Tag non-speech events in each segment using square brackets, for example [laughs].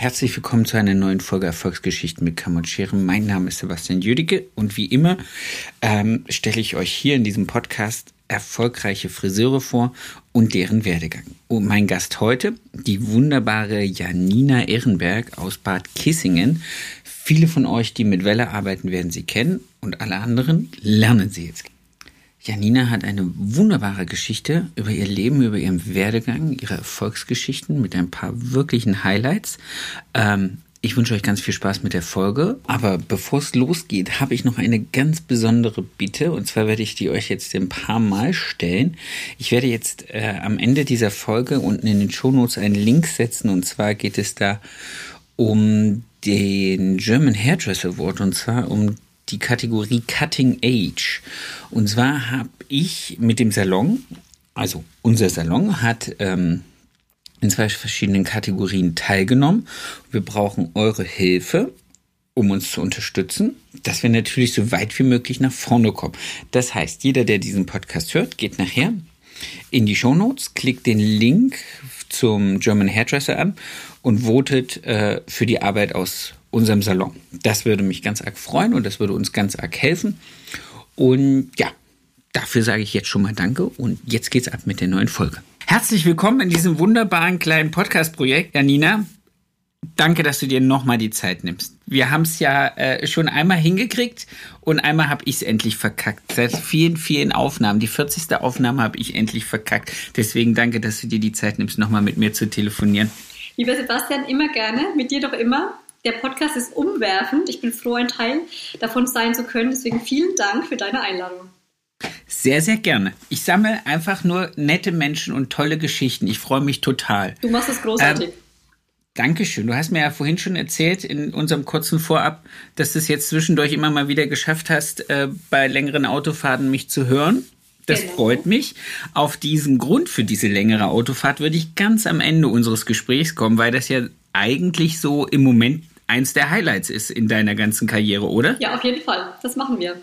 Herzlich willkommen zu einer neuen Folge Erfolgsgeschichten mit Kamotscheren. Mein Name ist Sebastian Jüdicke und wie immer ähm, stelle ich euch hier in diesem Podcast erfolgreiche Friseure vor und deren Werdegang. Und mein Gast heute, die wunderbare Janina Ehrenberg aus Bad Kissingen. Viele von euch, die mit Welle arbeiten, werden sie kennen und alle anderen lernen sie jetzt kennen. Janina hat eine wunderbare Geschichte über ihr Leben, über ihren Werdegang, ihre Erfolgsgeschichten mit ein paar wirklichen Highlights. Ähm, ich wünsche euch ganz viel Spaß mit der Folge. Aber bevor es losgeht, habe ich noch eine ganz besondere Bitte. Und zwar werde ich die euch jetzt ein paar Mal stellen. Ich werde jetzt äh, am Ende dieser Folge unten in den Shownotes einen Link setzen. Und zwar geht es da um den German Hairdresser Award. Und zwar um die Kategorie Cutting Age. Und zwar habe ich mit dem Salon, also unser Salon hat ähm, in zwei verschiedenen Kategorien teilgenommen. Wir brauchen eure Hilfe, um uns zu unterstützen, dass wir natürlich so weit wie möglich nach vorne kommen. Das heißt, jeder, der diesen Podcast hört, geht nachher in die Show Notes, klickt den Link zum German Hairdresser an und votet äh, für die Arbeit aus unserem Salon. Das würde mich ganz arg freuen und das würde uns ganz arg helfen. Und ja, dafür sage ich jetzt schon mal Danke und jetzt geht's ab mit der neuen Folge. Herzlich willkommen in diesem wunderbaren kleinen Podcast-Projekt, Janina. Danke, dass du dir nochmal die Zeit nimmst. Wir haben es ja äh, schon einmal hingekriegt und einmal habe ich es endlich verkackt. Seit vielen, vielen Aufnahmen. Die 40. Aufnahme habe ich endlich verkackt. Deswegen danke, dass du dir die Zeit nimmst, nochmal mit mir zu telefonieren. Lieber Sebastian, immer gerne. Mit dir doch immer. Der Podcast ist umwerfend. Ich bin froh, ein Teil davon sein zu können. Deswegen vielen Dank für deine Einladung. Sehr, sehr gerne. Ich sammle einfach nur nette Menschen und tolle Geschichten. Ich freue mich total. Du machst es großartig. Ähm, Dankeschön. Du hast mir ja vorhin schon erzählt in unserem kurzen Vorab, dass du es jetzt zwischendurch immer mal wieder geschafft hast, äh, bei längeren Autofahrten mich zu hören. Das genau. freut mich. Auf diesen Grund für diese längere Autofahrt würde ich ganz am Ende unseres Gesprächs kommen, weil das ja eigentlich so im Moment eins der Highlights ist in deiner ganzen Karriere, oder? Ja, auf jeden Fall. Das machen wir.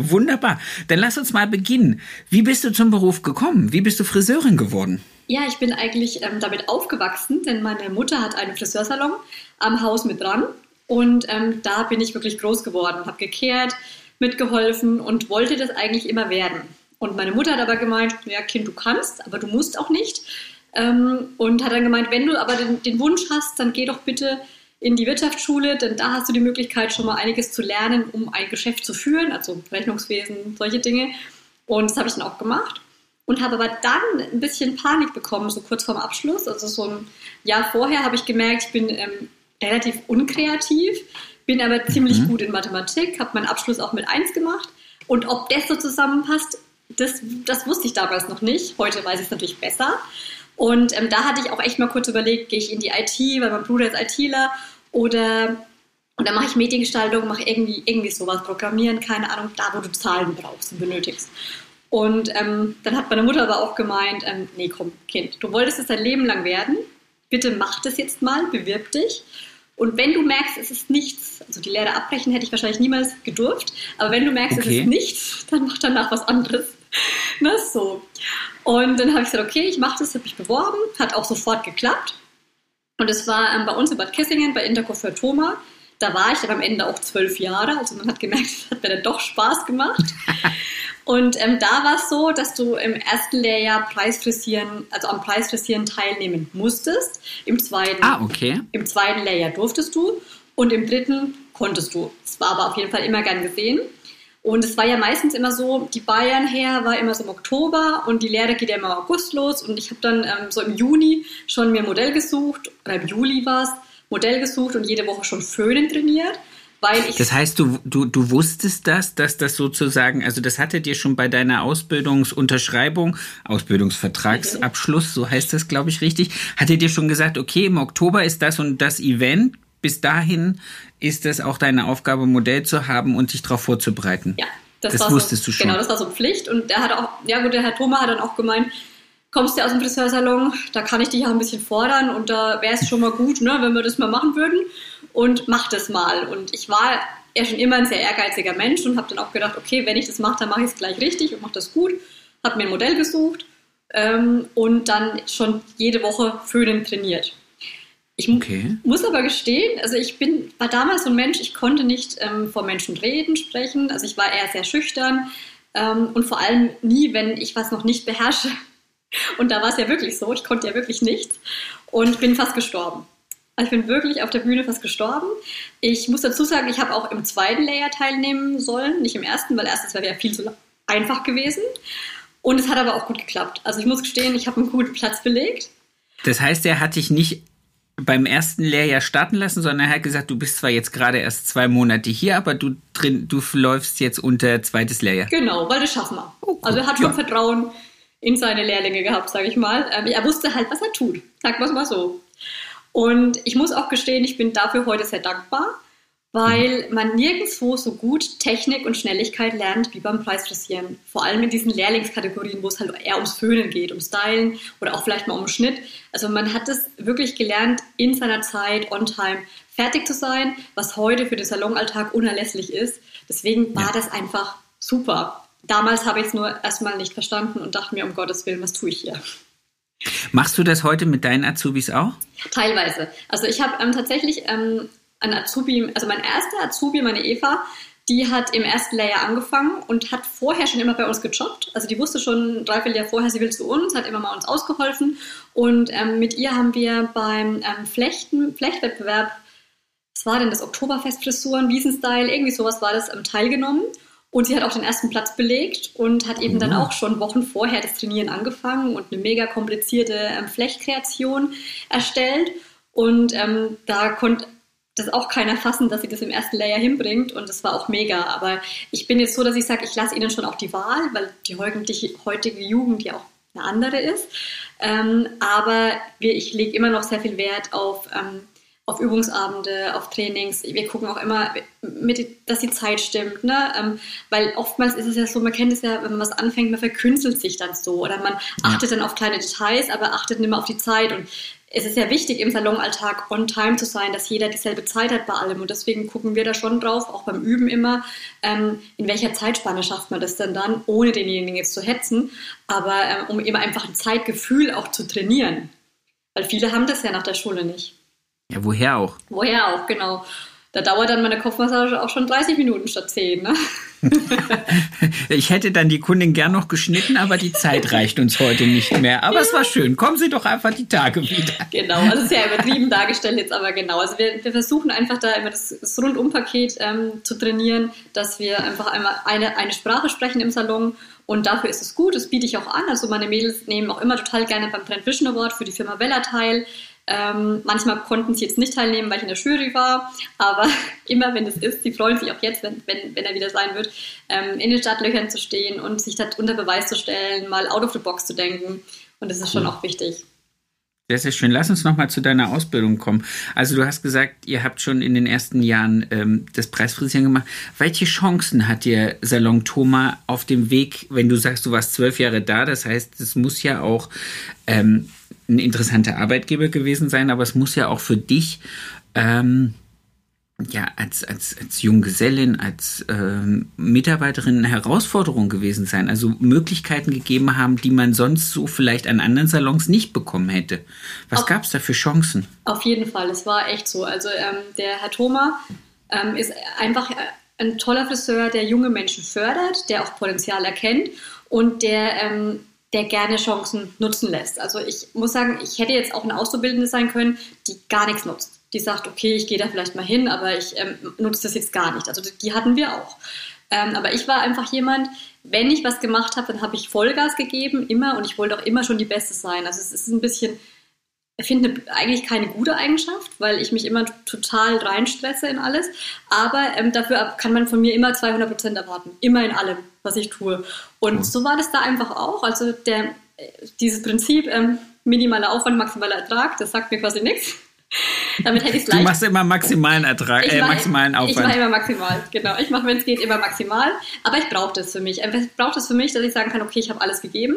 Wunderbar. Dann lass uns mal beginnen. Wie bist du zum Beruf gekommen? Wie bist du Friseurin geworden? Ja, ich bin eigentlich ähm, damit aufgewachsen, denn meine Mutter hat einen Friseursalon am Haus mit dran. Und ähm, da bin ich wirklich groß geworden, habe gekehrt, mitgeholfen und wollte das eigentlich immer werden. Und meine Mutter hat aber gemeint, ja Kind, du kannst, aber du musst auch nicht. Ähm, und hat dann gemeint, wenn du aber den, den Wunsch hast, dann geh doch bitte in die Wirtschaftsschule, denn da hast du die Möglichkeit, schon mal einiges zu lernen, um ein Geschäft zu führen, also Rechnungswesen, solche Dinge. Und das habe ich dann auch gemacht und habe aber dann ein bisschen Panik bekommen, so kurz vorm Abschluss. Also so ein Jahr vorher habe ich gemerkt, ich bin ähm, relativ unkreativ, bin aber ziemlich mhm. gut in Mathematik, habe meinen Abschluss auch mit 1 gemacht. Und ob das so zusammenpasst, das, das wusste ich damals noch nicht. Heute weiß ich es natürlich besser. Und ähm, da hatte ich auch echt mal kurz überlegt, gehe ich in die IT, weil mein Bruder ist ITler oder und dann mache ich Mediengestaltung, mache irgendwie, irgendwie sowas, Programmieren, keine Ahnung, da wo du Zahlen brauchst und benötigst. Und ähm, dann hat meine Mutter aber auch gemeint, ähm, nee komm, Kind, du wolltest es dein Leben lang werden, bitte mach das jetzt mal, bewirb dich. Und wenn du merkst, es ist nichts, also die Lehre abbrechen hätte ich wahrscheinlich niemals gedurft, aber wenn du merkst, okay. es ist nichts, dann mach danach was anderes. [laughs] Na so. Und dann habe ich gesagt, okay, ich mache das, habe mich beworben, hat auch sofort geklappt. Und es war ähm, bei uns in Bad Kissingen bei Intercoiffeur Thoma. Da war ich dann am Ende auch zwölf Jahre, also man hat gemerkt, [laughs] es hat mir dann doch Spaß gemacht. [laughs] Und ähm, da war es so, dass du im ersten Lehrjahr Preisfrisieren, also am Preisfrisieren teilnehmen musstest. Im zweiten, ah, okay. Im zweiten Lehrjahr durftest du und im dritten konntest du. Es war aber auf jeden Fall immer gern gesehen. Und es war ja meistens immer so, die Bayern her war immer so im Oktober und die Lehre geht ja immer im August los. Und ich habe dann ähm, so im Juni schon mir ein Modell gesucht, oder im Juli war es, Modell gesucht und jede Woche schon Föhnen trainiert. Weil ich das heißt, du, du, du wusstest das, dass das sozusagen, also das hatte dir schon bei deiner Ausbildungsunterschreibung, Ausbildungsvertragsabschluss, so heißt das, glaube ich, richtig, hatte dir schon gesagt, okay, im Oktober ist das und das Event, bis dahin ist es auch deine Aufgabe, Modell zu haben und dich darauf vorzubereiten. Ja, das, das wusstest so, du schon. Genau, das war so Pflicht. Und der hat auch, ja gut, der Herr Thoma hat dann auch gemeint, kommst du aus dem Friseursalon, da kann ich dich ja ein bisschen fordern und da wäre es [laughs] schon mal gut, ne, wenn wir das mal machen würden und mach das mal. Und ich war ja schon immer ein sehr ehrgeiziger Mensch und habe dann auch gedacht, okay, wenn ich das mache, dann mache ich es gleich richtig und mache das gut. Habe mir ein Modell gesucht ähm, und dann schon jede Woche Föhnen trainiert. Ich okay. muss aber gestehen, also ich bin, war damals so ein Mensch, ich konnte nicht ähm, vor Menschen reden, sprechen. Also ich war eher sehr schüchtern ähm, und vor allem nie, wenn ich was noch nicht beherrsche. [laughs] Und da war es ja wirklich so, ich konnte ja wirklich nichts und bin fast gestorben. Also ich bin wirklich auf der Bühne fast gestorben. Ich muss dazu sagen, ich habe auch im zweiten Layer teilnehmen sollen, nicht im ersten, weil erstes wäre ja viel zu einfach gewesen. Und es hat aber auch gut geklappt. Also ich muss gestehen, ich habe einen guten Platz belegt. Das heißt, er hat dich nicht beim ersten Lehrjahr starten lassen, sondern er hat gesagt, du bist zwar jetzt gerade erst zwei Monate hier, aber du drin, du läufst jetzt unter zweites Lehrjahr. Genau, weil das schaffen wir. Oh, also er hat schon ja. Vertrauen in seine Lehrlinge gehabt, sage ich mal. Ähm, er wusste halt, was er tut. Sagen wir es mal so. Und ich muss auch gestehen, ich bin dafür heute sehr dankbar, weil man nirgendwo so gut Technik und Schnelligkeit lernt wie beim Preisfrisieren. Vor allem in diesen Lehrlingskategorien, wo es halt eher ums Föhnen geht, ums Stylen oder auch vielleicht mal um Schnitt. Also man hat es wirklich gelernt, in seiner Zeit, on time, fertig zu sein, was heute für den Salonalltag unerlässlich ist. Deswegen war ja. das einfach super. Damals habe ich es nur erstmal nicht verstanden und dachte mir, um Gottes Willen, was tue ich hier? Machst du das heute mit deinen Azubis auch? Teilweise. Also ich habe ähm, tatsächlich ähm, ein Azubi, also mein erster Azubi, meine Eva, die hat im ersten Layer angefangen und hat vorher schon immer bei uns gejobbt. Also die wusste schon dreiviertel Jahr vorher, sie will zu uns, hat immer mal uns ausgeholfen. Und ähm, mit ihr haben wir beim ähm, Flechten, Flechtwettbewerb, was war denn das, Oktoberfestfrisuren, Wiesenstyle, irgendwie sowas war das, ähm, teilgenommen. Und sie hat auch den ersten Platz belegt und hat eben mhm. dann auch schon Wochen vorher das Trainieren angefangen und eine mega komplizierte ähm, Flechtkreation erstellt. Und ähm, da konnte das auch keiner fassen, dass sie das im ersten Layer hinbringt und das war auch mega. Aber ich bin jetzt so, dass ich sage, ich lasse ihnen schon auch die Wahl, weil die heutige Jugend ja auch eine andere ist. Ähm, aber wir, ich lege immer noch sehr viel Wert auf, ähm, auf Übungsabende, auf Trainings. Wir gucken auch immer, mit, dass die Zeit stimmt. Ne? Ähm, weil oftmals ist es ja so, man kennt es ja, wenn man was anfängt, man verkünstelt sich dann so oder man achtet dann auf kleine Details, aber achtet nicht mehr auf die Zeit. Und es ist ja wichtig, im Salonalltag on time zu sein, dass jeder dieselbe Zeit hat bei allem. Und deswegen gucken wir da schon drauf, auch beim Üben immer, ähm, in welcher Zeitspanne schafft man das denn dann, ohne denjenigen jetzt zu hetzen, aber ähm, um eben einfach ein Zeitgefühl auch zu trainieren. Weil viele haben das ja nach der Schule nicht. Ja, woher auch? Woher auch, genau. Da dauert dann meine Kopfmassage auch schon 30 Minuten statt 10. Ne? [laughs] ich hätte dann die Kundin gern noch geschnitten, aber die Zeit [laughs] reicht uns heute nicht mehr. Aber ja. es war schön. Kommen Sie doch einfach die Tage wieder. Genau, also sehr übertrieben dargestellt jetzt, aber genau. Also wir, wir versuchen einfach da immer das, das Rundumpaket ähm, zu trainieren, dass wir einfach einmal eine, eine Sprache sprechen im Salon und dafür ist es gut, das biete ich auch an. Also meine Mädels nehmen auch immer total gerne beim Trend Vision Award für die Firma Vella teil. Ähm, manchmal konnten sie jetzt nicht teilnehmen, weil ich in der Jury war, aber [laughs] immer wenn es ist, sie freuen sich auch jetzt, wenn, wenn, wenn er wieder sein wird, ähm, in den Startlöchern zu stehen und sich da unter Beweis zu stellen, mal out of the box zu denken. Und das ist schon auch wichtig. Sehr, sehr schön. Lass uns nochmal zu deiner Ausbildung kommen. Also du hast gesagt, ihr habt schon in den ersten Jahren ähm, das Preisfrisieren gemacht. Welche Chancen hat dir Salon Thoma auf dem Weg, wenn du sagst, du warst zwölf Jahre da? Das heißt, es muss ja auch ähm, ein interessanter Arbeitgeber gewesen sein, aber es muss ja auch für dich ähm, ja als als als Junggesellin, als ähm, Mitarbeiterin eine Herausforderung gewesen sein. Also Möglichkeiten gegeben haben, die man sonst so vielleicht an anderen Salons nicht bekommen hätte. Was gab es da für Chancen? Auf jeden Fall, es war echt so. Also ähm, der Herr Thoma ähm, ist einfach ein toller Friseur, der junge Menschen fördert, der auch Potenzial erkennt und der ähm, der gerne Chancen nutzen lässt. Also ich muss sagen, ich hätte jetzt auch eine Auszubildende sein können, die gar nichts nutzt. Die sagt, okay, ich gehe da vielleicht mal hin, aber ich ähm, nutze das jetzt gar nicht. Also die hatten wir auch. Ähm, aber ich war einfach jemand, wenn ich was gemacht habe, dann habe ich Vollgas gegeben, immer, und ich wollte auch immer schon die Beste sein. Also es ist ein bisschen, ich finde eigentlich keine gute Eigenschaft, weil ich mich immer total reinstresse in alles. Aber ähm, dafür kann man von mir immer 200 Prozent erwarten. Immer in allem was ich tue. Und mhm. so war das da einfach auch. Also der, dieses Prinzip ähm, minimaler Aufwand, maximaler Ertrag, das sagt mir quasi nichts. [laughs] Damit hätte ich es Du machst immer maximalen Ertrag, ich äh, mache, maximalen Ich Aufwand. mache immer maximal, genau. Ich mache, wenn es geht, immer maximal. Aber ich brauche das für mich. Ich brauche das für mich, dass ich sagen kann, okay, ich habe alles gegeben.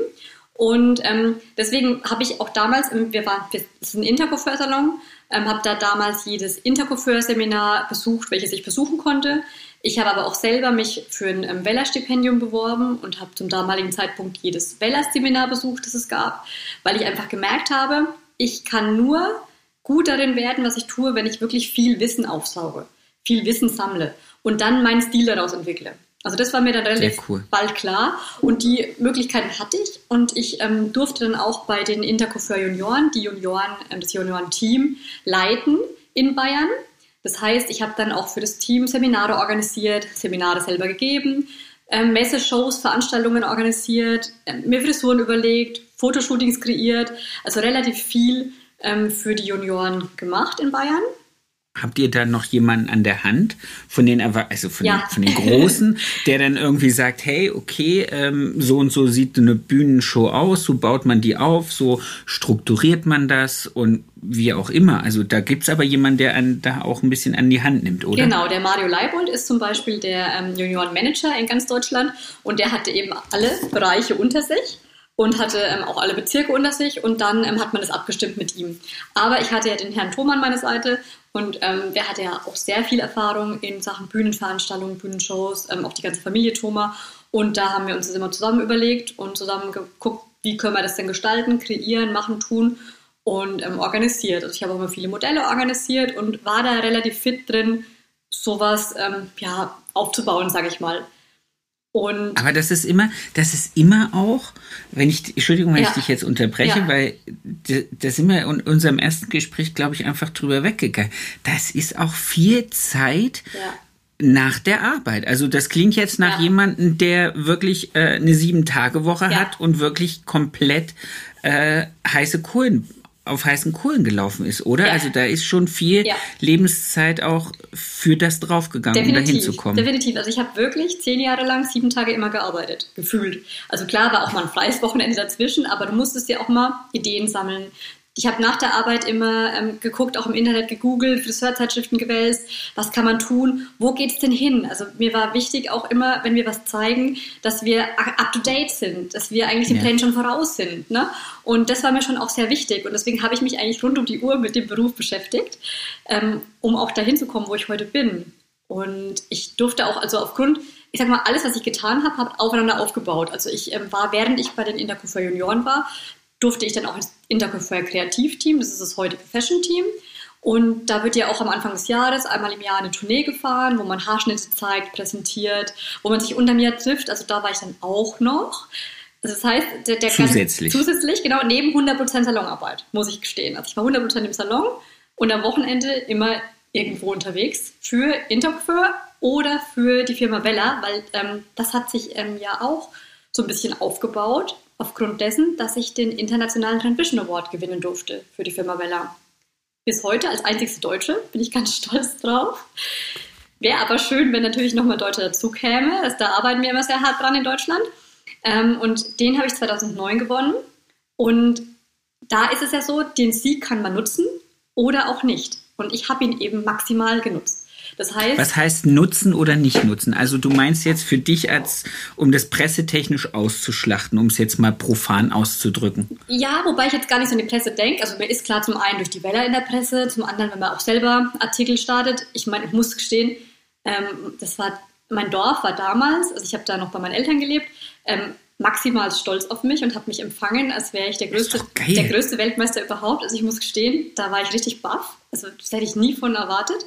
Und ähm, deswegen habe ich auch damals, wir waren, das ist ein Intercoiffeur-Salon, ähm, habe da damals jedes Intercoiffeur-Seminar besucht, welches ich besuchen konnte. Ich habe aber auch selber mich für ein ähm, Weller-Stipendium beworben und habe zum damaligen Zeitpunkt jedes Weller-Seminar besucht, das es gab, weil ich einfach gemerkt habe, ich kann nur gut darin werden, was ich tue, wenn ich wirklich viel Wissen aufsauge, viel Wissen sammle und dann meinen Stil daraus entwickle. Also das war mir dann relativ cool. bald klar und die Möglichkeiten hatte ich und ich ähm, durfte dann auch bei den Intercoiffeur Junioren, die Junioren, ähm, das Juniorenteam leiten in Bayern. Das heißt, ich habe dann auch für das Team Seminare organisiert, Seminare selber gegeben, ähm, Messeshows, Veranstaltungen organisiert, ähm, mir Frisuren überlegt, Fotoshootings kreiert, also relativ viel ähm, für die Junioren gemacht in Bayern. Habt ihr da noch jemanden an der Hand von den Erwa- also von, Ja. den, von den Großen, [laughs] der dann irgendwie sagt, hey, okay, ähm, so und so sieht eine Bühnenshow aus, so baut man die auf, so strukturiert man das und wie auch immer. Also da gibt's aber jemanden, der einen da auch ein bisschen an die Hand nimmt, oder? Genau, der Mario Leibold ist zum Beispiel der ähm, Juniorenmanager in ganz Deutschland und der hatte eben alle Bereiche unter sich und hatte ähm, auch alle Bezirke unter sich und dann ähm, hat man das abgestimmt mit ihm. Aber ich hatte ja den Herrn Thoma an meiner Seite und ähm, der hatte ja auch sehr viel Erfahrung in Sachen Bühnenveranstaltungen, Bühnenshows, ähm, auch die ganze Familie Thoma und da haben wir uns das immer zusammen überlegt und zusammen geguckt, wie können wir das denn gestalten, kreieren, machen, tun und ähm, organisiert. Also ich habe auch immer viele Modelle organisiert und war da relativ fit drin, sowas ähm, ja, aufzubauen, sage ich mal. Und Aber das ist immer, das ist immer auch, wenn ich, Entschuldigung, wenn Ja. ich dich jetzt unterbreche, Ja. weil da sind wir in unserem ersten Gespräch, glaube ich, einfach drüber weggegangen. Das ist auch viel Zeit ja, nach der Arbeit. Also das klingt jetzt nach Ja. jemandem, der wirklich äh, eine Sieben-Tage-Woche Ja. hat und wirklich komplett äh, heiße Kohlen auf heißen Kohlen gelaufen ist, oder? Ja. Also da ist schon viel Ja. Lebenszeit auch für das draufgegangen, um dahin definitiv. zu kommen. Definitiv. Also ich habe wirklich zehn Jahre lang sieben Tage immer gearbeitet, gefühlt. Also klar war auch mal ein freies Wochenende dazwischen, aber du musstest ja auch mal Ideen sammeln. Ich habe nach der Arbeit immer ähm, geguckt, auch im Internet gegoogelt, Friseurzeitschriften gewälzt, was kann man tun, wo geht es denn hin? Also mir war wichtig auch immer, wenn wir was zeigen, dass wir up-to-date sind, dass wir eigentlich dem Ja. Trend schon voraus sind. Ne? Und das war mir schon auch sehr wichtig und deswegen habe ich mich eigentlich rund um die Uhr mit dem Beruf beschäftigt, ähm, um auch dahin zu kommen, wo ich heute bin. Und ich durfte auch, also aufgrund, ich sag mal, alles, was ich getan habe, habe aufeinander aufgebaut. Also ich ähm, war, während ich bei den Intercoiffeur Junioren war, durfte ich dann auch ins Intercoiffeur Kreativteam, das ist das heutige Fashion Team. Und da wird ja auch am Anfang des Jahres einmal im Jahr eine Tournee gefahren, wo man Haarschnitte zeigt, präsentiert, wo man sich unterm Jahr trifft. Also da war ich dann auch noch. Also das heißt, der, der Zusätzlich. zusätzlich, genau, neben 100% Salonarbeit, muss ich gestehen. Also ich war 100% im Salon und am Wochenende immer irgendwo unterwegs für Intercoiffeur oder für die Firma Vella, weil ähm, das hat sich ähm, ja auch so ein bisschen aufgebaut, aufgrund dessen, dass ich den Internationalen Transvision Award gewinnen durfte für die Firma Vella. Bis heute als einzigste Deutsche bin ich ganz [laughs] stolz drauf. Wäre aber schön, wenn natürlich nochmal Deutsche dazu käme. Also da arbeiten wir immer sehr hart dran in Deutschland. Ähm, und den habe ich 2009 gewonnen. Und da ist es ja so, den Sieg kann man nutzen oder auch nicht. Und ich habe ihn eben maximal genutzt. Das heißt, Was heißt nutzen oder nicht nutzen? Also du meinst jetzt für dich als, um das pressetechnisch auszuschlachten, um es jetzt mal profan auszudrücken. ja, wobei ich jetzt gar nicht so an die Presse denke. Also mir ist klar zum einen durch die Welle in der Presse, zum anderen, wenn man auch selber Artikel startet. Ich meine, ich muss gestehen, ähm, das war mein Dorf war damals, also ich habe da noch bei meinen Eltern gelebt, ähm, maximal stolz auf mich und habe mich empfangen, als wäre ich der größte, der größte Weltmeister überhaupt. Also ich muss gestehen, da war ich richtig baff. Also das hätte ich nie von erwartet.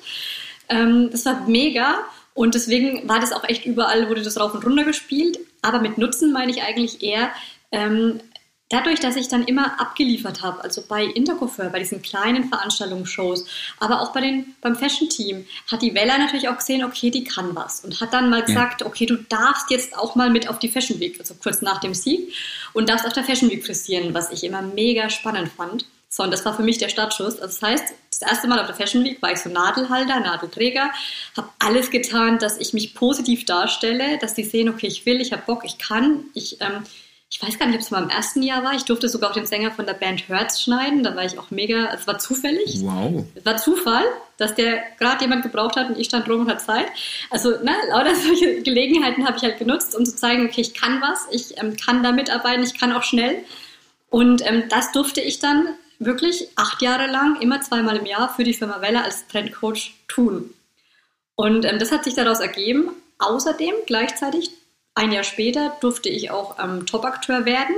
Ähm, das war mega und deswegen war das auch echt überall, wurde das rauf und runter gespielt. Aber mit Nutzen meine ich eigentlich eher, ähm, dadurch, dass ich dann immer abgeliefert habe, also bei Intercoiffeur, bei diesen kleinen Veranstaltungsshows, aber auch bei den, beim Fashion-Team, hat die Wella natürlich auch gesehen, okay, die kann was. Und hat dann mal gesagt, okay, du darfst jetzt auch mal mit auf die Fashion Week, also kurz nach dem Sieg, und darfst auf der Fashion Week frisieren, was ich immer mega spannend fand. So, und das war für mich der Startschuss. Also das heißt, das erste Mal auf der Fashion Week war ich so Nadelhalter, Nadelträger, habe alles getan, dass ich mich positiv darstelle, dass die sehen, okay, ich will, ich habe Bock, ich kann, ich, ähm, ich weiß gar nicht, ob es mal im ersten Jahr war. Ich durfte sogar auch den Sänger von der Band Hertz schneiden. Da war ich auch mega, es war zufällig. Wow. Es war Zufall, dass der gerade jemand gebraucht hat und ich stand rum und hatte Zeit. Also ne, lauter [laughs] solche Gelegenheiten habe ich halt genutzt, um zu zeigen, okay, ich kann was, ich ähm, kann da mitarbeiten, ich kann auch schnell. Und ähm, das durfte ich dann wirklich acht Jahre lang, immer zweimal im Jahr für die Firma Welle als Trendcoach tun. Und ähm, das hat sich daraus ergeben. Außerdem gleichzeitig ein Jahr später durfte ich auch ähm, Top-Akteur werden.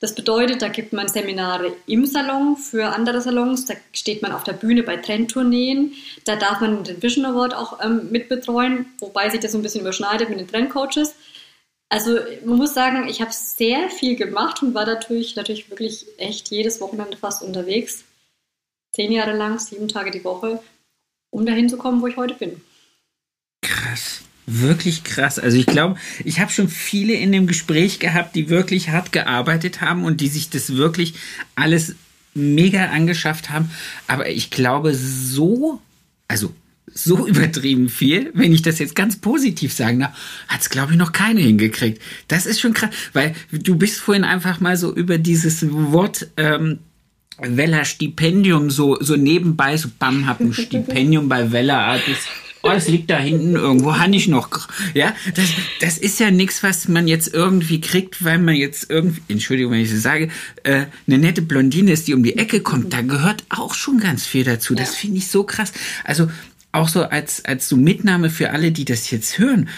Das bedeutet, da gibt man Seminare im Salon für andere Salons, da steht man auf der Bühne bei Trendtourneen, da darf man den Vision Award auch ähm, mitbetreuen, wobei sich das so ein bisschen überschneidet mit den Trendcoaches. Also man muss sagen, ich habe sehr viel gemacht und war natürlich, natürlich wirklich echt jedes Wochenende fast unterwegs. Zehn Jahre lang, sieben Tage die Woche, um dahin zu kommen, wo ich heute bin. Krass. Wirklich krass. Also ich glaube, ich habe schon viele in dem Gespräch gehabt, die wirklich hart gearbeitet haben und die sich das wirklich alles mega angeschafft haben. Aber ich glaube, so, also so übertrieben viel, wenn ich das jetzt ganz positiv sagen darf, hat es, glaube ich, noch keine hingekriegt. Das ist schon krass, weil du bist vorhin einfach mal so über dieses Wort ähm, Weller Stipendium so, so nebenbei, so bam, hab ein Stipendium bei Weller Artists oh, es liegt da hinten irgendwo, habe ich noch. Ja, das, das ist ja nichts, was man jetzt irgendwie kriegt, weil man jetzt irgendwie, Entschuldigung, wenn ich das sage, äh, eine nette Blondine ist, die um die Ecke kommt. Da gehört auch schon ganz viel dazu. Das finde ich so krass. Also auch so als, als so Mitnahme für alle, die das jetzt hören.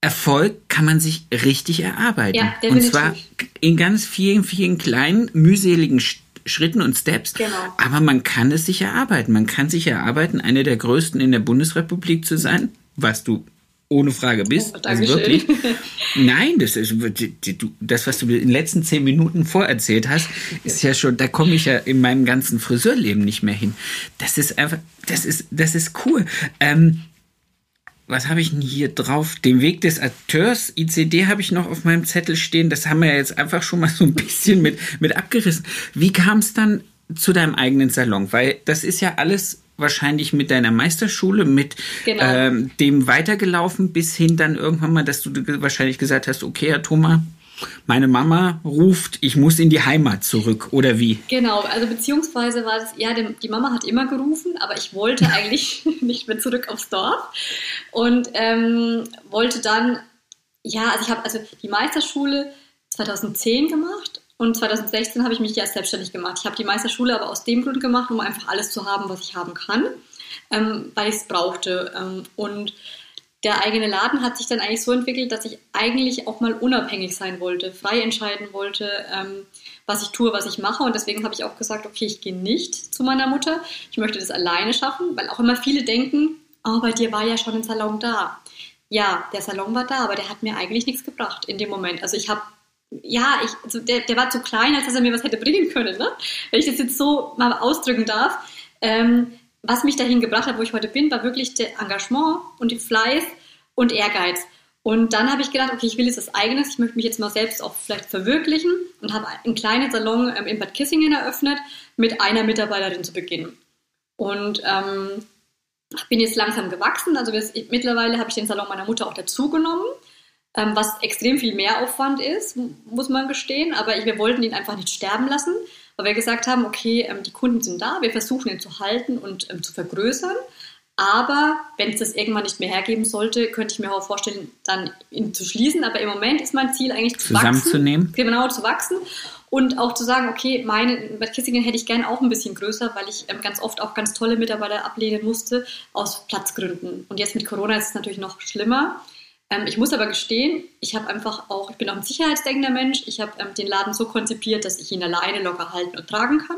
Erfolg kann man sich richtig erarbeiten. Ja, Und zwar in ganz vielen, vielen kleinen, mühseligen Schritten und Steps. Genau. Aber man kann es sich erarbeiten. Man kann sich erarbeiten, eine der größten in der Bundesrepublik zu sein, was du ohne Frage bist. Oh, also wirklich. [laughs] Nein, das ist das, was du in den letzten zehn Minuten vorerzählt hast, ist ja schon, da komme ich ja in meinem ganzen Friseurleben nicht mehr hin. Das ist einfach, das ist, das ist cool. Ähm, was habe ich denn hier drauf? Den Weg des Akteurs, ICD habe ich noch auf meinem Zettel stehen. Das haben wir ja jetzt einfach schon mal so ein bisschen mit, mit abgerissen. Wie kam es dann zu deinem eigenen Salon? Weil das ist ja alles wahrscheinlich mit deiner Meisterschule, mit genau. ähm, dem weitergelaufen, bis hin dann irgendwann mal, dass du wahrscheinlich gesagt hast, okay, Herr Thomas, meine Mama ruft, ich muss in die Heimat zurück oder wie? Genau, also beziehungsweise war das, ja, die Mama hat immer gerufen, aber ich wollte [laughs] eigentlich [laughs] nicht mehr zurück aufs Dorf und ähm, wollte dann, ja, also ich habe also die Meisterschule 2010 gemacht und 2016 habe ich mich ja selbstständig gemacht. Ich habe die Meisterschule aber aus dem Grund gemacht, um einfach alles zu haben, was ich haben kann, ähm, weil ich es brauchte ähm, und der eigene Laden hat sich dann eigentlich so entwickelt, dass ich eigentlich auch mal unabhängig sein wollte, frei entscheiden wollte, ähm, was ich tue, was ich mache. Und deswegen habe ich auch gesagt, okay, ich gehe nicht zu meiner Mutter. Ich möchte das alleine schaffen, weil auch immer viele denken, oh, bei dir war ja schon ein Salon da. Ja, der Salon war da, aber der hat mir eigentlich nichts gebracht in dem Moment. Also ich habe ja, ich, also der, der war zu klein, als dass er mir was hätte bringen können, ne? wenn ich das jetzt so mal ausdrücken darf. Ähm, was mich dahin gebracht hat, wo ich heute bin, war wirklich der Engagement und die Fleiß und Ehrgeiz. Und dann habe ich gedacht, okay, ich will jetzt was Eigenes, ich möchte mich jetzt mal selbst auch vielleicht verwirklichen und habe einen kleinen Salon ähm, in Bad Kissingen eröffnet mit einer Mitarbeiterin zu Beginn. Und ähm, bin jetzt langsam gewachsen, also mittlerweile habe ich den Salon meiner Mutter auch dazugenommen, ähm, was extrem viel Mehraufwand ist, muss man gestehen, aber ich, wir wollten ihn einfach nicht sterben lassen weil wir gesagt haben, okay, ähm, die Kunden sind da, wir versuchen ihn zu halten und ähm, zu vergrößern. Aber wenn es das irgendwann nicht mehr hergeben sollte, könnte ich mir auch vorstellen, dann ihn zu schließen. Aber im Moment ist mein Ziel eigentlich zu Zusammenzunehmen. wachsen. Genau, zu wachsen. Und auch zu sagen, okay, meine, Bad Kissingen hätte ich gerne auch ein bisschen größer, weil ich ähm, ganz oft auch ganz tolle Mitarbeiter ablehnen musste aus Platzgründen. Und jetzt mit Corona ist es natürlich noch schlimmer. Ähm, ich muss aber gestehen, ich habe einfach auch, ich bin auch ein sicherheitsdenkender Mensch. Ich habe ähm, den Laden so konzipiert, dass ich ihn alleine locker halten und tragen kann.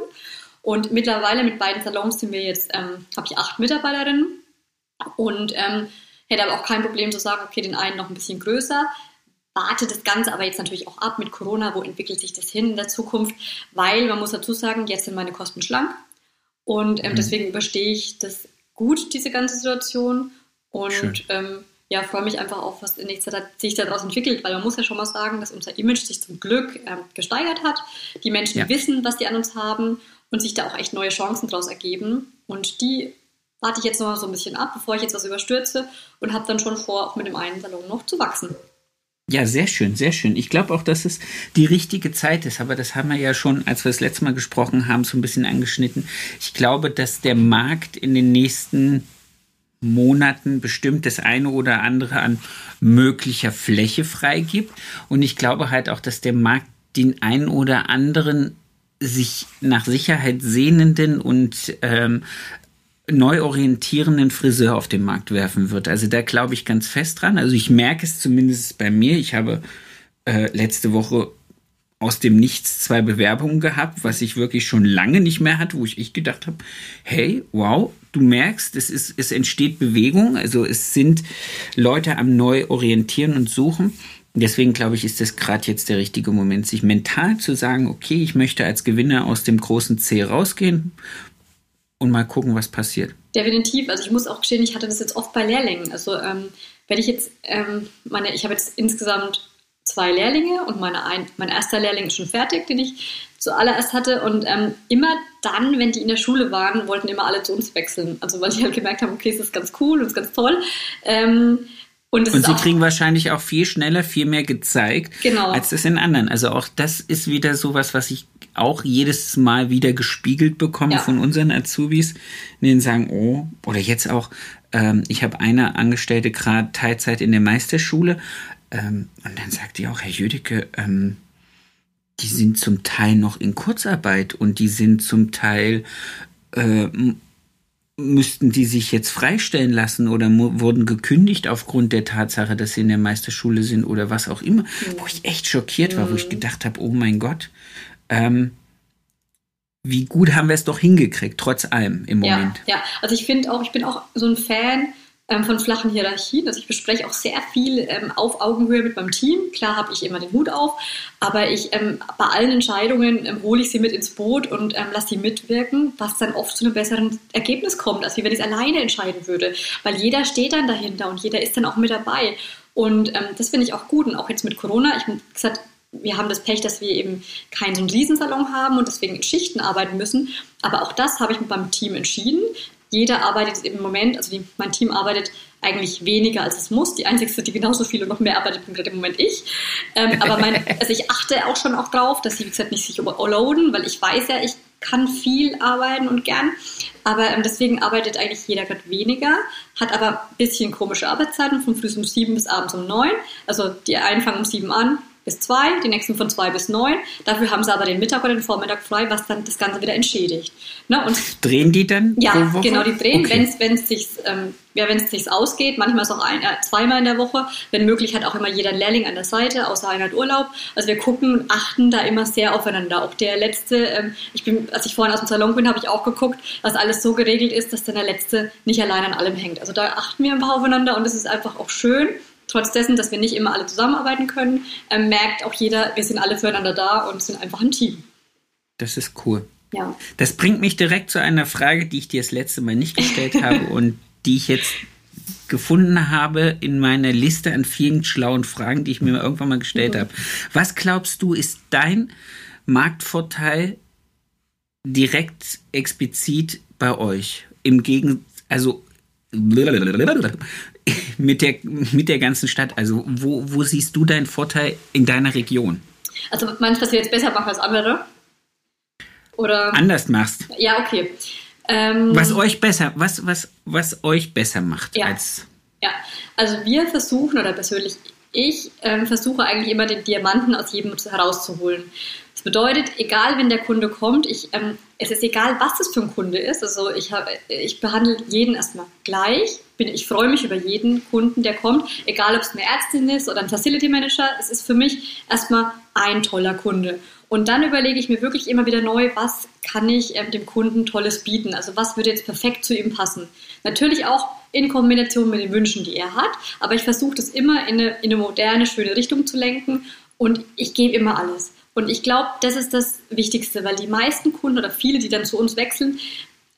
Und mittlerweile mit beiden Salons sind wir jetzt, ähm, habe ich acht Mitarbeiterinnen und ähm, hätte aber auch kein Problem zu sagen, okay, den einen noch ein bisschen größer. Warte das Ganze aber jetzt natürlich auch ab mit Corona, wo entwickelt sich das hin in der Zukunft, weil man muss dazu sagen, jetzt sind meine Kosten schlank und ähm, mhm. deswegen überstehe ich das gut, diese ganze Situation. Und ähm, ja, freue mich einfach auf, was in nächster Zeit sich daraus entwickelt, weil man muss ja schon mal sagen, dass unser Image sich zum Glück ähm, gesteigert hat. Die Menschen ja. wissen, was die an uns haben und sich da auch echt neue Chancen daraus ergeben. Und die warte ich jetzt noch so ein bisschen ab, bevor ich jetzt was überstürze und habe dann schon vor, auch mit dem einen Salon noch zu wachsen. Ja, sehr schön, sehr schön. Ich glaube auch, dass es die richtige Zeit ist, aber das haben wir ja schon, als wir das letzte Mal gesprochen haben, so ein bisschen angeschnitten. Ich glaube, dass der Markt in den nächsten Monaten bestimmt das eine oder andere an möglicher Fläche freigibt. Und ich glaube halt auch, dass der Markt den einen oder anderen sich nach Sicherheit sehnenden und ähm, neu orientierenden Friseur auf den Markt werfen wird. Also da glaube ich ganz fest dran. Also ich merke es zumindest bei mir. Ich habe äh, letzte Woche aus dem Nichts zwei Bewerbungen gehabt, was ich wirklich schon lange nicht mehr hatte, wo ich, ich gedacht habe, hey, wow, du merkst, es, ist, es entsteht Bewegung, also es sind Leute am neu orientieren und suchen. Deswegen glaube ich, ist das gerade jetzt der richtige Moment, sich mental zu sagen, okay, ich möchte als Gewinner aus dem großen C rausgehen und mal gucken, was passiert. Definitiv. Also ich muss auch gestehen, ich hatte das jetzt oft bei Lehrlingen. Also ähm, wenn ich jetzt ähm, meine, ich habe jetzt insgesamt zwei Lehrlinge und meine ein, mein erster Lehrling ist schon fertig, den ich zuallererst hatte. Und ähm, immer dann, wenn die in der Schule waren, wollten immer alle zu uns wechseln. Also weil die halt gemerkt haben, okay, es ist ganz cool und es ist ganz toll. Ähm, und, und sie kriegen wahrscheinlich auch viel schneller, viel mehr gezeigt, genau. als das in anderen. Also auch das ist wieder sowas, was ich auch jedes Mal wieder gespiegelt bekomme ja. von unseren Azubis, denen sagen, oh, oder jetzt auch, ähm, ich habe eine Angestellte gerade Teilzeit in der Meisterschule ähm, und dann sagt die auch, Herr Jüdicke, ähm, die sind zum Teil noch in Kurzarbeit und die sind zum Teil äh, müssten die sich jetzt freistellen lassen oder wurden gekündigt aufgrund der Tatsache, dass sie in der Meisterschule sind oder was auch immer, mhm. wo ich echt schockiert war, wo ich mhm. gedacht habe, oh mein Gott, ähm, wie gut haben wir es doch hingekriegt, trotz allem im Moment. Ja, ja. also ich finde auch, ich bin auch so ein Fan ähm, von flachen Hierarchien. Also ich bespreche auch sehr viel ähm, auf Augenhöhe mit meinem Team. Klar habe ich immer den Hut auf, aber ich ähm, bei allen Entscheidungen ähm, hole ich sie mit ins Boot und ähm, lasse sie mitwirken, was dann oft zu einem besseren Ergebnis kommt, als wenn ich es alleine entscheiden würde. Weil jeder steht dann dahinter und jeder ist dann auch mit dabei. Und ähm, das finde ich auch gut. Und auch jetzt mit Corona, ich habe gesagt, wir haben das Pech, dass wir eben keinen Riesensalon haben und deswegen in Schichten arbeiten müssen. Aber auch das habe ich mit meinem Team entschieden jeder arbeitet im Moment, also die, mein Team arbeitet eigentlich weniger als es muss. Die einzige, die genauso viel und noch mehr arbeitet, bin gerade im Moment ich. Ähm, aber mein, [laughs] also ich achte auch schon auch drauf, dass sie, wie gesagt, nicht sich überloaden, weil ich weiß ja, ich kann viel arbeiten und gern. Aber ähm, deswegen arbeitet eigentlich jeder gerade weniger, hat aber ein bisschen komische Arbeitszeiten, von früh um sieben bis abends um neun. Also die einen fangen um sieben an, bis zwei, die nächsten von zwei bis neun. Dafür haben sie aber den Mittag oder den Vormittag frei, was dann das Ganze wieder entschädigt. Ne? Und drehen die dann? Ja, genau, die drehen, okay. wenn es sich ähm, ja, wenn es sich ausgeht. Manchmal ist es auch ein, äh, zweimal in der Woche. Wenn möglich hat auch immer jeder Lehrling an der Seite, außer einer hat Urlaub. Also wir gucken, achten da immer sehr aufeinander. Auch der letzte, ähm, ich bin, als ich vorhin aus dem Salon bin, habe ich auch geguckt, dass alles so geregelt ist, dass dann der letzte nicht allein an allem hängt. Also da achten wir ein paar aufeinander und es ist einfach auch schön trotz dessen, dass wir nicht immer alle zusammenarbeiten können, äh, merkt auch jeder, wir sind alle füreinander da und sind einfach ein Team. Das ist cool. Ja. Das bringt mich direkt zu einer Frage, die ich dir das letzte Mal nicht gestellt [laughs] habe und die ich jetzt gefunden habe in meiner Liste an vielen schlauen Fragen, die ich mir irgendwann mal gestellt mhm. habe. Was glaubst du, ist dein Marktvorteil direkt explizit bei euch? Im Gegensatz, also mit der, mit der ganzen Stadt? Also wo, wo siehst du deinen Vorteil in deiner Region? Also meinst du, dass wir jetzt besser machen als andere? Oder? Anders machst. Ja, okay. Ähm, was euch besser, was, was, was euch besser macht ja. als. Ja, also wir versuchen, oder persönlich ich, ähm, versuche eigentlich immer den Diamanten aus jedem herauszuholen. Das bedeutet, egal wenn der Kunde kommt, ich, ähm, es ist egal, was das für ein Kunde ist. Also ich, hab, ich behandle jeden erstmal gleich bin, ich freue mich über jeden Kunden, der kommt, egal ob es eine Ärztin ist oder ein Facility Manager. Es ist für mich erstmal ein toller Kunde. Und dann überlege ich mir wirklich immer wieder neu, was kann ich ähm, dem Kunden Tolles bieten? Also was würde jetzt perfekt zu ihm passen? Natürlich auch in Kombination mit den Wünschen, die er hat, aber ich versuche das immer in eine, in eine moderne, schöne Richtung zu lenken und ich gebe immer alles. Und ich glaube, das ist das Wichtigste, weil die meisten Kunden oder viele, die dann zu uns wechseln,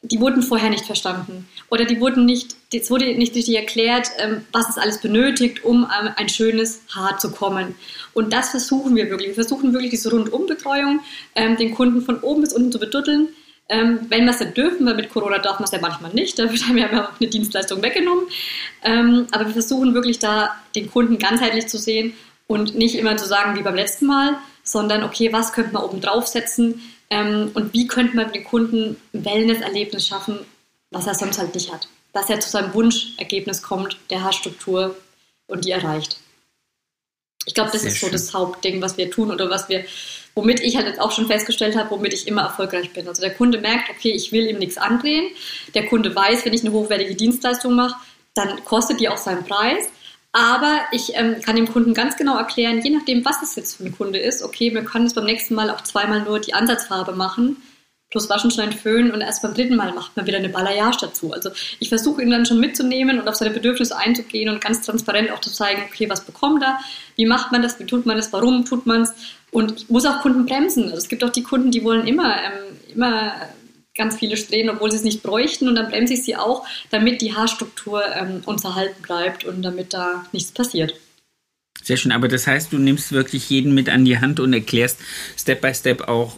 die wurden vorher nicht verstanden oder die wurden nicht, es wurde nicht richtig erklärt, ähm, was es alles benötigt, um ähm, ein schönes Haar zu kommen. Und das versuchen wir wirklich. Wir versuchen wirklich diese Rundumbetreuung, ähm, den Kunden von oben bis unten zu beduddeln. wenn wir es dann dürfen, weil mit Corona darf man es ja manchmal nicht, da wird einem ja eine Dienstleistung weggenommen. aber wir versuchen wirklich da den Kunden ganzheitlich zu sehen und nicht immer zu sagen wie beim letzten Mal, sondern okay, was könnte man oben draufsetzen und wie könnte man den Kunden ein Wellness-Erlebnis schaffen, was er sonst halt nicht hat. Dass er zu seinem Wunschergebnis kommt, der Haarstruktur und die erreicht. Ich glaube, das Sehr ist so das Hauptding, was wir tun oder was wir, womit ich halt jetzt auch schon festgestellt habe, womit ich immer erfolgreich bin. Also der Kunde merkt, okay, ich will ihm nichts andrehen. Der Kunde weiß, wenn ich eine hochwertige Dienstleistung mache, dann kostet die auch seinen Preis. Aber ich ähm, kann dem Kunden ganz genau erklären, je nachdem, was es jetzt für ein Kunde ist, okay, wir können es beim nächsten Mal auch zweimal nur die Ansatzfarbe machen plus Waschen, Schneiden, Föhnen und erst beim dritten Mal macht man wieder eine Balayage dazu. Also ich versuche ihn dann schon mitzunehmen und auf seine Bedürfnisse einzugehen und ganz transparent auch zu zeigen, okay, was bekommt er, wie macht man das, wie tut man das, warum tut man es und ich muss auch Kunden bremsen. Also es gibt auch die Kunden, die wollen immer, ähm, immer ganz viele Strähnen, obwohl sie es nicht bräuchten und dann bremse ich sie auch, damit die Haarstruktur ähm, uns erhalten bleibt und damit da nichts passiert. Sehr schön, aber das heißt, du nimmst wirklich jeden mit an die Hand und erklärst Step by Step auch,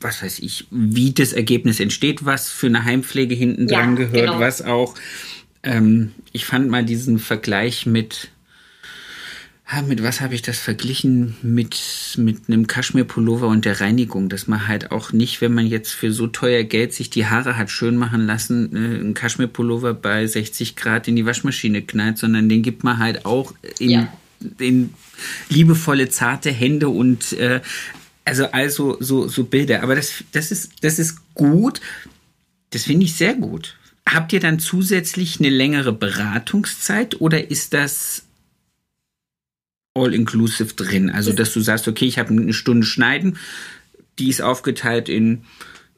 was weiß ich, wie das Ergebnis entsteht, was für eine Heimpflege hinten dran ja, gehört, genau. was auch. Ähm, ich fand mal diesen Vergleich mit, mit was habe ich das verglichen? Mit, mit einem Kaschmir-Pullover und der Reinigung, dass man halt auch nicht, wenn man jetzt für so teuer Geld sich die Haare hat schön machen lassen, äh, einen Kaschmir-Pullover bei 60 Grad in die Waschmaschine knallt, sondern den gibt man halt auch in, ja. in liebevolle, zarte Hände und äh, also also so so Bilder, aber das das ist das ist gut. Das finde ich sehr gut. Habt ihr dann zusätzlich eine längere Beratungszeit oder ist das all inclusive drin? Also dass du sagst, okay, ich habe eine Stunde Schneiden, die ist aufgeteilt in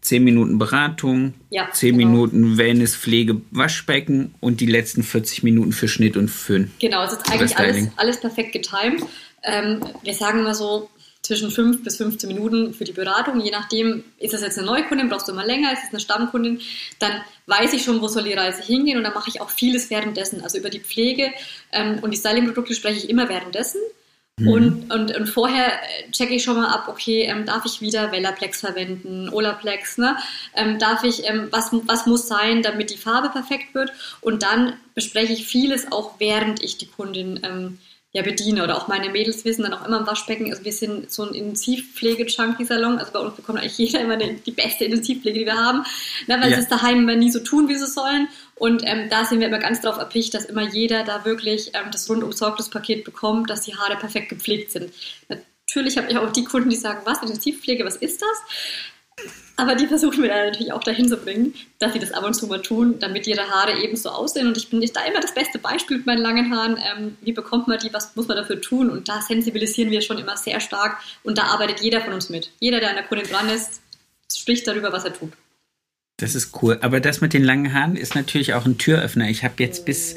10 Minuten Beratung, ja, 10 genau. Minuten Wellness, Pflege, Waschbecken und die letzten 40 Minuten für Schnitt und Föhn. Genau, es ist eigentlich alles, alles perfekt getimt. Ähm, wir sagen immer so, zwischen 5 bis 15 Minuten für die Beratung. Je nachdem, ist das jetzt eine Neukundin, brauchst du immer länger, ist es eine Stammkundin, dann weiß ich schon, wo soll die Reise hingehen und dann mache ich auch vieles währenddessen. Also über die Pflege ähm, und die Styling-Produkte spreche ich immer währenddessen. Mhm. Und, und, und vorher checke ich schon mal ab, okay, ähm, darf ich wieder Velaplex verwenden, Olaplex, ne? Ähm, darf ich, ähm, was, was muss sein, damit die Farbe perfekt wird? Und dann bespreche ich vieles auch, während ich die Kundin ähm, ja, bediene. Oder auch meine Mädels wissen dann auch immer im Waschbecken, also wir sind so ein Intensivpflege-Junkie-Salon, also bei uns bekommt eigentlich jeder immer die, die beste Intensivpflege, die wir haben, ne, weil ja. sie es daheim immer nie so tun, wie sie sollen. Und ähm, da sind wir immer ganz darauf erpicht, dass immer jeder da wirklich ähm, das rundum sorglos Paket bekommt, dass die Haare perfekt gepflegt sind. Natürlich habe ich auch die Kunden, die sagen, was, Intensivpflege, was ist das? Aber die versuchen wir dann natürlich auch dahin zu bringen, dass sie das ab und zu mal tun, damit ihre Haare eben so aussehen. Und ich bin nicht da immer das beste Beispiel mit meinen langen Haaren. Ähm, wie bekommt man die? Was muss man dafür tun? Und da sensibilisieren wir schon immer sehr stark. Und da arbeitet jeder von uns mit. Jeder, der an der Kundin dran ist, spricht darüber, was er tut. Das ist cool. Aber das mit den langen Haaren ist natürlich auch ein Türöffner. Ich habe jetzt bis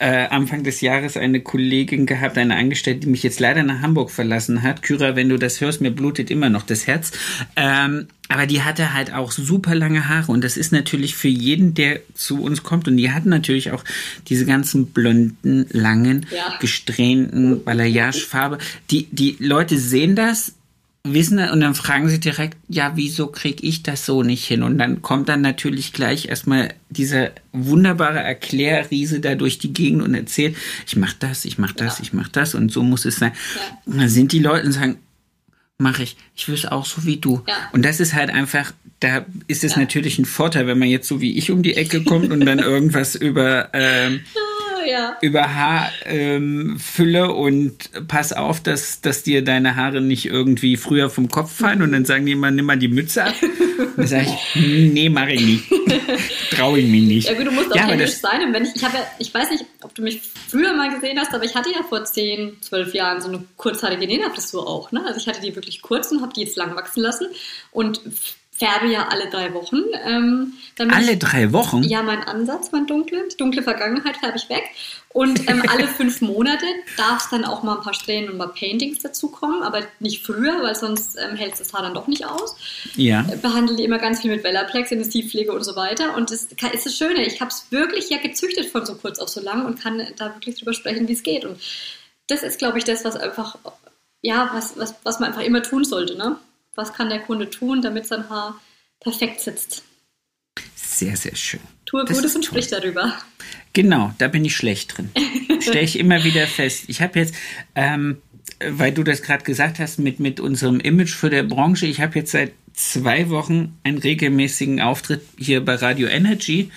äh, Anfang des Jahres eine Kollegin gehabt, eine Angestellte, die mich jetzt leider nach Hamburg verlassen hat. Kyra, wenn du das hörst, mir blutet immer noch das Herz. Ähm, aber die hatte halt auch super lange Haare und das ist natürlich für jeden, der zu uns kommt und die hatten natürlich auch diese ganzen blonden, langen, ja. gesträhnten Balayage-Farbe. Die, die Leute sehen das, wissen und dann fragen sie direkt, ja, wieso kriege ich das so nicht hin? Und dann kommt dann natürlich gleich erstmal dieser wunderbare Erklärriese da durch die Gegend und erzählt, ich mach das, ich mach das, ja. ich mach das und so muss es sein. Ja. Und dann sind die Leute und sagen, mache ich, ich will es auch so wie du. Ja. Und das ist halt einfach, da ist es natürlich ein Vorteil, wenn man jetzt so wie ich um die Ecke kommt und dann [laughs] irgendwas über ähm, ja. über Haarfülle ähm, und pass auf, dass, dass dir deine Haare nicht irgendwie früher vom Kopf fallen und dann sagen die immer, nimm mal die Mütze ab. Und [laughs] dann sage ich, nee, mache ich nicht. Traue ich mich nicht. Ja gut, du musst auch ja, händisch sein. Und wenn ich, ich habe ja, ich weiß nicht, ob du mich früher mal gesehen hast, aber ich hatte ja vor 10, 12 Jahren so eine kurzhaarige Nena-Frisur auch. Ne? Also ich hatte die wirklich kurz und habe die jetzt lang wachsen lassen. Und färbe ja alle drei Wochen. Ähm, alle ich, drei Wochen? Ja, mein Ansatz, mein dunkle, dunkle Vergangenheit färbe ich weg. Und ähm, alle [laughs] fünf Monate darf es dann auch mal ein paar Strähnen und mal Paintings dazukommen, aber nicht früher, weil sonst ähm, hält das Haar dann doch nicht aus. Ja. Äh, behandle die immer ganz viel mit Velaplex, Intensivpflege und so weiter. Und das ist das Schöne, ich habe es wirklich ja gezüchtet von so kurz auf so lang und kann da wirklich drüber sprechen, wie es geht. Und das ist, glaube ich, das, was einfach, ja, was, was, was man einfach immer tun sollte, ne? Was kann der Kunde tun, damit sein Haar perfekt sitzt. Sehr, sehr schön. Tue das Gutes und sprich darüber. Genau, da bin ich schlecht drin. [laughs] Stelle ich immer wieder fest. Ich habe jetzt, ähm, weil du das gerade gesagt hast mit, mit unserem Image für der Branche. Ich habe jetzt seit zwei Wochen einen regelmäßigen Auftritt hier bei Radio Energy.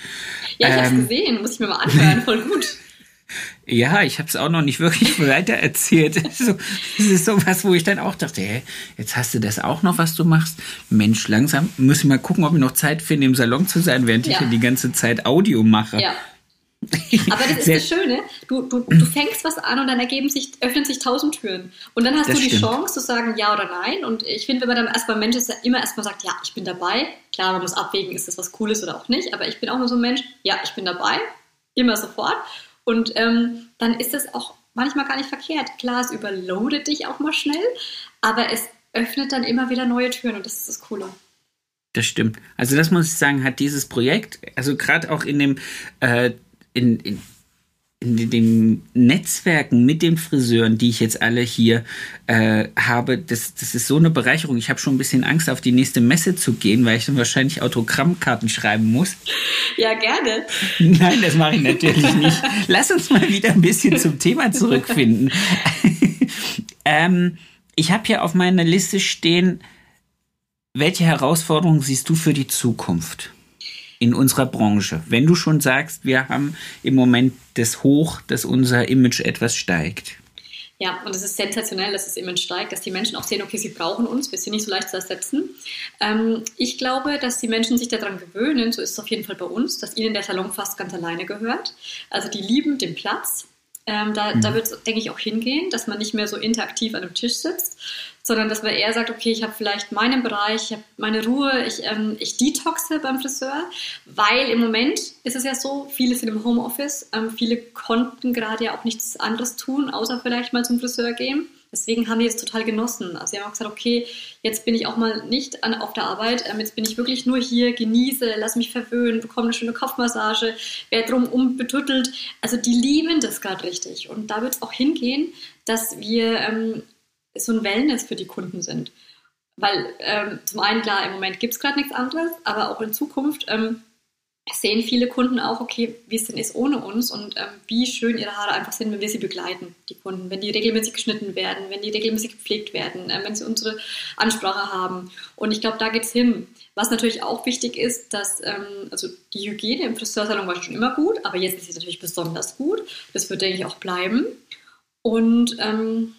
Ja, ich ähm, habe gesehen, muss ich mir mal anhören, [laughs] voll gut. Ja, ich habe es auch noch nicht wirklich [laughs] weiter erzählt. [laughs] so, das ist so was, wo ich dann auch dachte, hey, jetzt hast du das auch noch, was du machst. Mensch, langsam muss ich mal gucken, ob ich noch Zeit finde, im Salon zu sein, während ja. ich hier die ganze Zeit Audio mache. Ja. [laughs] Aber das ist das Schöne, du, du, du fängst was an und dann ergeben sich, öffnen sich tausend Türen. Und dann hast das du die stimmt. Chance zu sagen ja oder nein. Und ich finde, wenn man dann erstmal Mensch ist, immer erstmal sagt, ja, ich bin dabei. Klar, man muss abwägen, ist das was Cooles oder auch nicht. Aber ich bin auch nur so ein Mensch, ja, ich bin dabei. Immer sofort. Und ähm, dann ist es auch manchmal gar nicht verkehrt. Klar, es überloadet dich auch mal schnell, aber es öffnet dann immer wieder neue Türen und das ist das Coole. Das stimmt. Also das muss ich sagen, hat dieses Projekt, also gerade auch in dem äh, in, in, in den Netzwerken mit den Friseuren, die ich jetzt alle hier äh, habe, das, das ist so eine Bereicherung. Ich habe schon ein bisschen Angst, auf die nächste Messe zu gehen, weil ich dann wahrscheinlich Autogrammkarten schreiben muss. Ja, gerne. Nein, das mache ich natürlich nicht. Lass uns mal wieder ein bisschen zum Thema zurückfinden. [laughs] ähm, ich habe hier auf meiner Liste stehen, welche Herausforderungen siehst du für die Zukunft? In unserer Branche. Wenn du schon sagst, wir haben im Moment das Hoch, dass unser Image etwas steigt. Ja, und es ist sensationell, dass das Image steigt, dass die Menschen auch sehen, okay, sie brauchen uns, wir sind nicht so leicht zu ersetzen. Ähm, ich glaube, dass die Menschen sich daran gewöhnen, so ist es auf jeden Fall bei uns, dass ihnen der Salon fast ganz alleine gehört. Also die lieben den Platz. Ähm, da, mhm. da wird es, denke ich, auch hingehen, dass man nicht mehr so interaktiv an einem Tisch sitzt, sondern dass man eher sagt, okay, ich habe vielleicht meinen Bereich, ich habe meine Ruhe, ich, ähm, ich detoxe beim Friseur, weil im Moment ist es ja so, viele sind im Homeoffice, ähm, viele konnten gerade ja auch nichts anderes tun, außer vielleicht mal zum Friseur gehen. Deswegen haben die es total genossen. Also sie haben auch gesagt, okay, jetzt bin ich auch mal nicht an, auf der Arbeit, ähm, jetzt bin ich wirklich nur hier, genieße, lass mich verwöhnen, bekomme eine schöne Kopfmassage, werde drum umbetüttelt. Also die lieben das gerade richtig. Und da wird es auch hingehen, dass wir ähm, so ein Wellness für die Kunden sind. Weil ähm, zum einen, klar, im Moment gibt es gerade nichts anderes, aber auch in Zukunft ähm, sehen viele Kunden auch, okay, wie es denn ist ohne uns und ähm, wie schön ihre Haare einfach sind, wenn wir sie begleiten, die Kunden, wenn die regelmäßig geschnitten werden, wenn die regelmäßig gepflegt werden, äh, wenn sie unsere Ansprache haben. Und ich glaube, da geht es hin. Was natürlich auch wichtig ist, dass ähm, also die Hygiene im Friseursalon war schon immer gut, aber jetzt ist sie natürlich besonders gut. Das wird, denke ich, auch bleiben. Und ähm,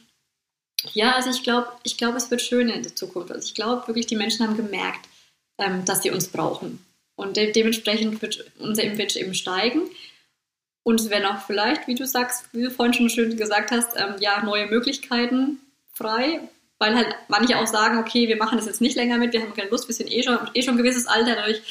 ja, also ich glaube, ich glaube, es wird schön in der Zukunft. Also ich glaube wirklich, die Menschen haben gemerkt, ähm, dass sie uns brauchen. Und de dementsprechend wird unser Image eben steigen. Und es werden auch vielleicht, wie du sagst, wie du vorhin schon schön gesagt hast, ähm, ja, neue Möglichkeiten frei, weil halt manche auch sagen, okay, wir machen das jetzt nicht länger mit, wir haben keine Lust, wir sind eh schon, eh schon ein gewisses Alter, dadurch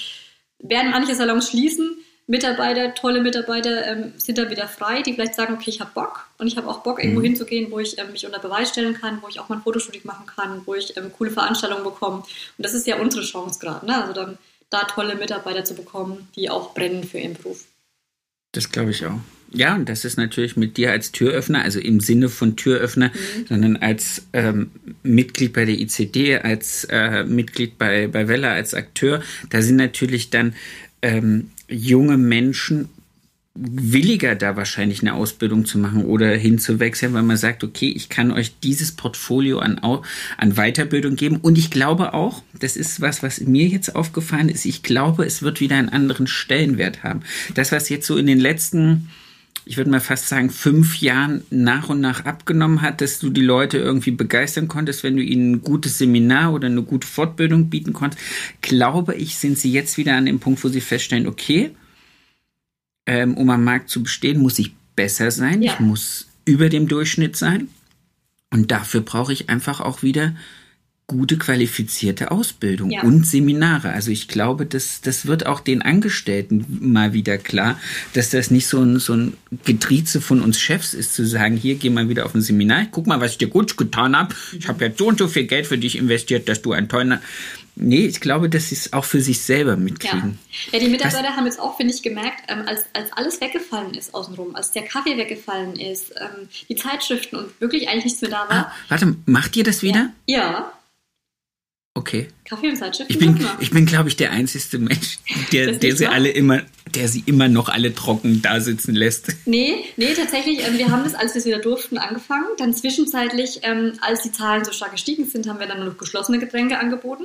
werden manche Salons schließen Mitarbeiter, tolle Mitarbeiter ähm, sind dann wieder frei, die vielleicht sagen, okay, ich habe Bock und ich habe auch Bock, irgendwo mhm. hinzugehen, wo ich ähm, mich unter Beweis stellen kann, wo ich auch mal ein Fotoshooting machen kann, wo ich ähm, coole Veranstaltungen bekomme. Und das ist ja unsere Chance gerade, ne? also dann da tolle Mitarbeiter zu bekommen, die auch brennen für ihren Beruf. Das glaube ich auch. Ja, und das ist natürlich mit dir als Türöffner, also im Sinne von Türöffner, mhm. sondern als ähm, Mitglied bei der ICD, als äh, Mitglied bei, bei Wella, als Akteur. Da sind natürlich dann ähm, junge Menschen williger da wahrscheinlich eine Ausbildung zu machen oder hinzuwechseln, weil man sagt, okay, ich kann euch dieses Portfolio an, an Weiterbildung geben. Und ich glaube auch, das ist was, was mir jetzt aufgefallen ist, ich glaube, es wird wieder einen anderen Stellenwert haben. Das, was jetzt so in den letzten ich würde mal fast sagen, fünf Jahren nach und nach abgenommen hat, dass du die Leute irgendwie begeistern konntest, wenn du ihnen ein gutes Seminar oder eine gute Fortbildung bieten konntest, glaube ich, sind sie jetzt wieder an dem Punkt, wo sie feststellen, okay, ähm, um am Markt zu bestehen, muss ich besser sein, ja. ich muss über dem Durchschnitt sein. Und dafür brauche ich einfach auch wieder gute qualifizierte Ausbildung ja. und Seminare. Also ich glaube, das, das wird auch den Angestellten mal wieder klar, dass das nicht so ein, so ein Getrieze von uns Chefs ist, zu sagen, hier geh mal wieder auf ein Seminar, guck mal, was ich dir gut getan habe. Ich habe jetzt so und so viel Geld für dich investiert, dass du ein toller... Nee, ich glaube, dass sie es auch für sich selber mitkriegen. Ja, ja die Mitarbeiter was? haben jetzt auch, finde ich, gemerkt, ähm, als, als alles weggefallen ist außenrum, als der Kaffee weggefallen ist, ähm, die Zeitschriften und wirklich eigentlich nichts mehr da war. Ah, warte, macht ihr das wieder? ja. ja. Okay. Kaffee und Zeitschriften. Ich bin, ich bin, glaube ich, der einzige Mensch, der, der sie wahr? alle immer, der sie immer noch alle trocken da sitzen lässt. Nee, nee, tatsächlich, ähm, wir haben das, als wir es wieder durften, angefangen. Dann zwischenzeitlich, ähm, als die Zahlen so stark gestiegen sind, haben wir dann nur noch geschlossene Getränke angeboten.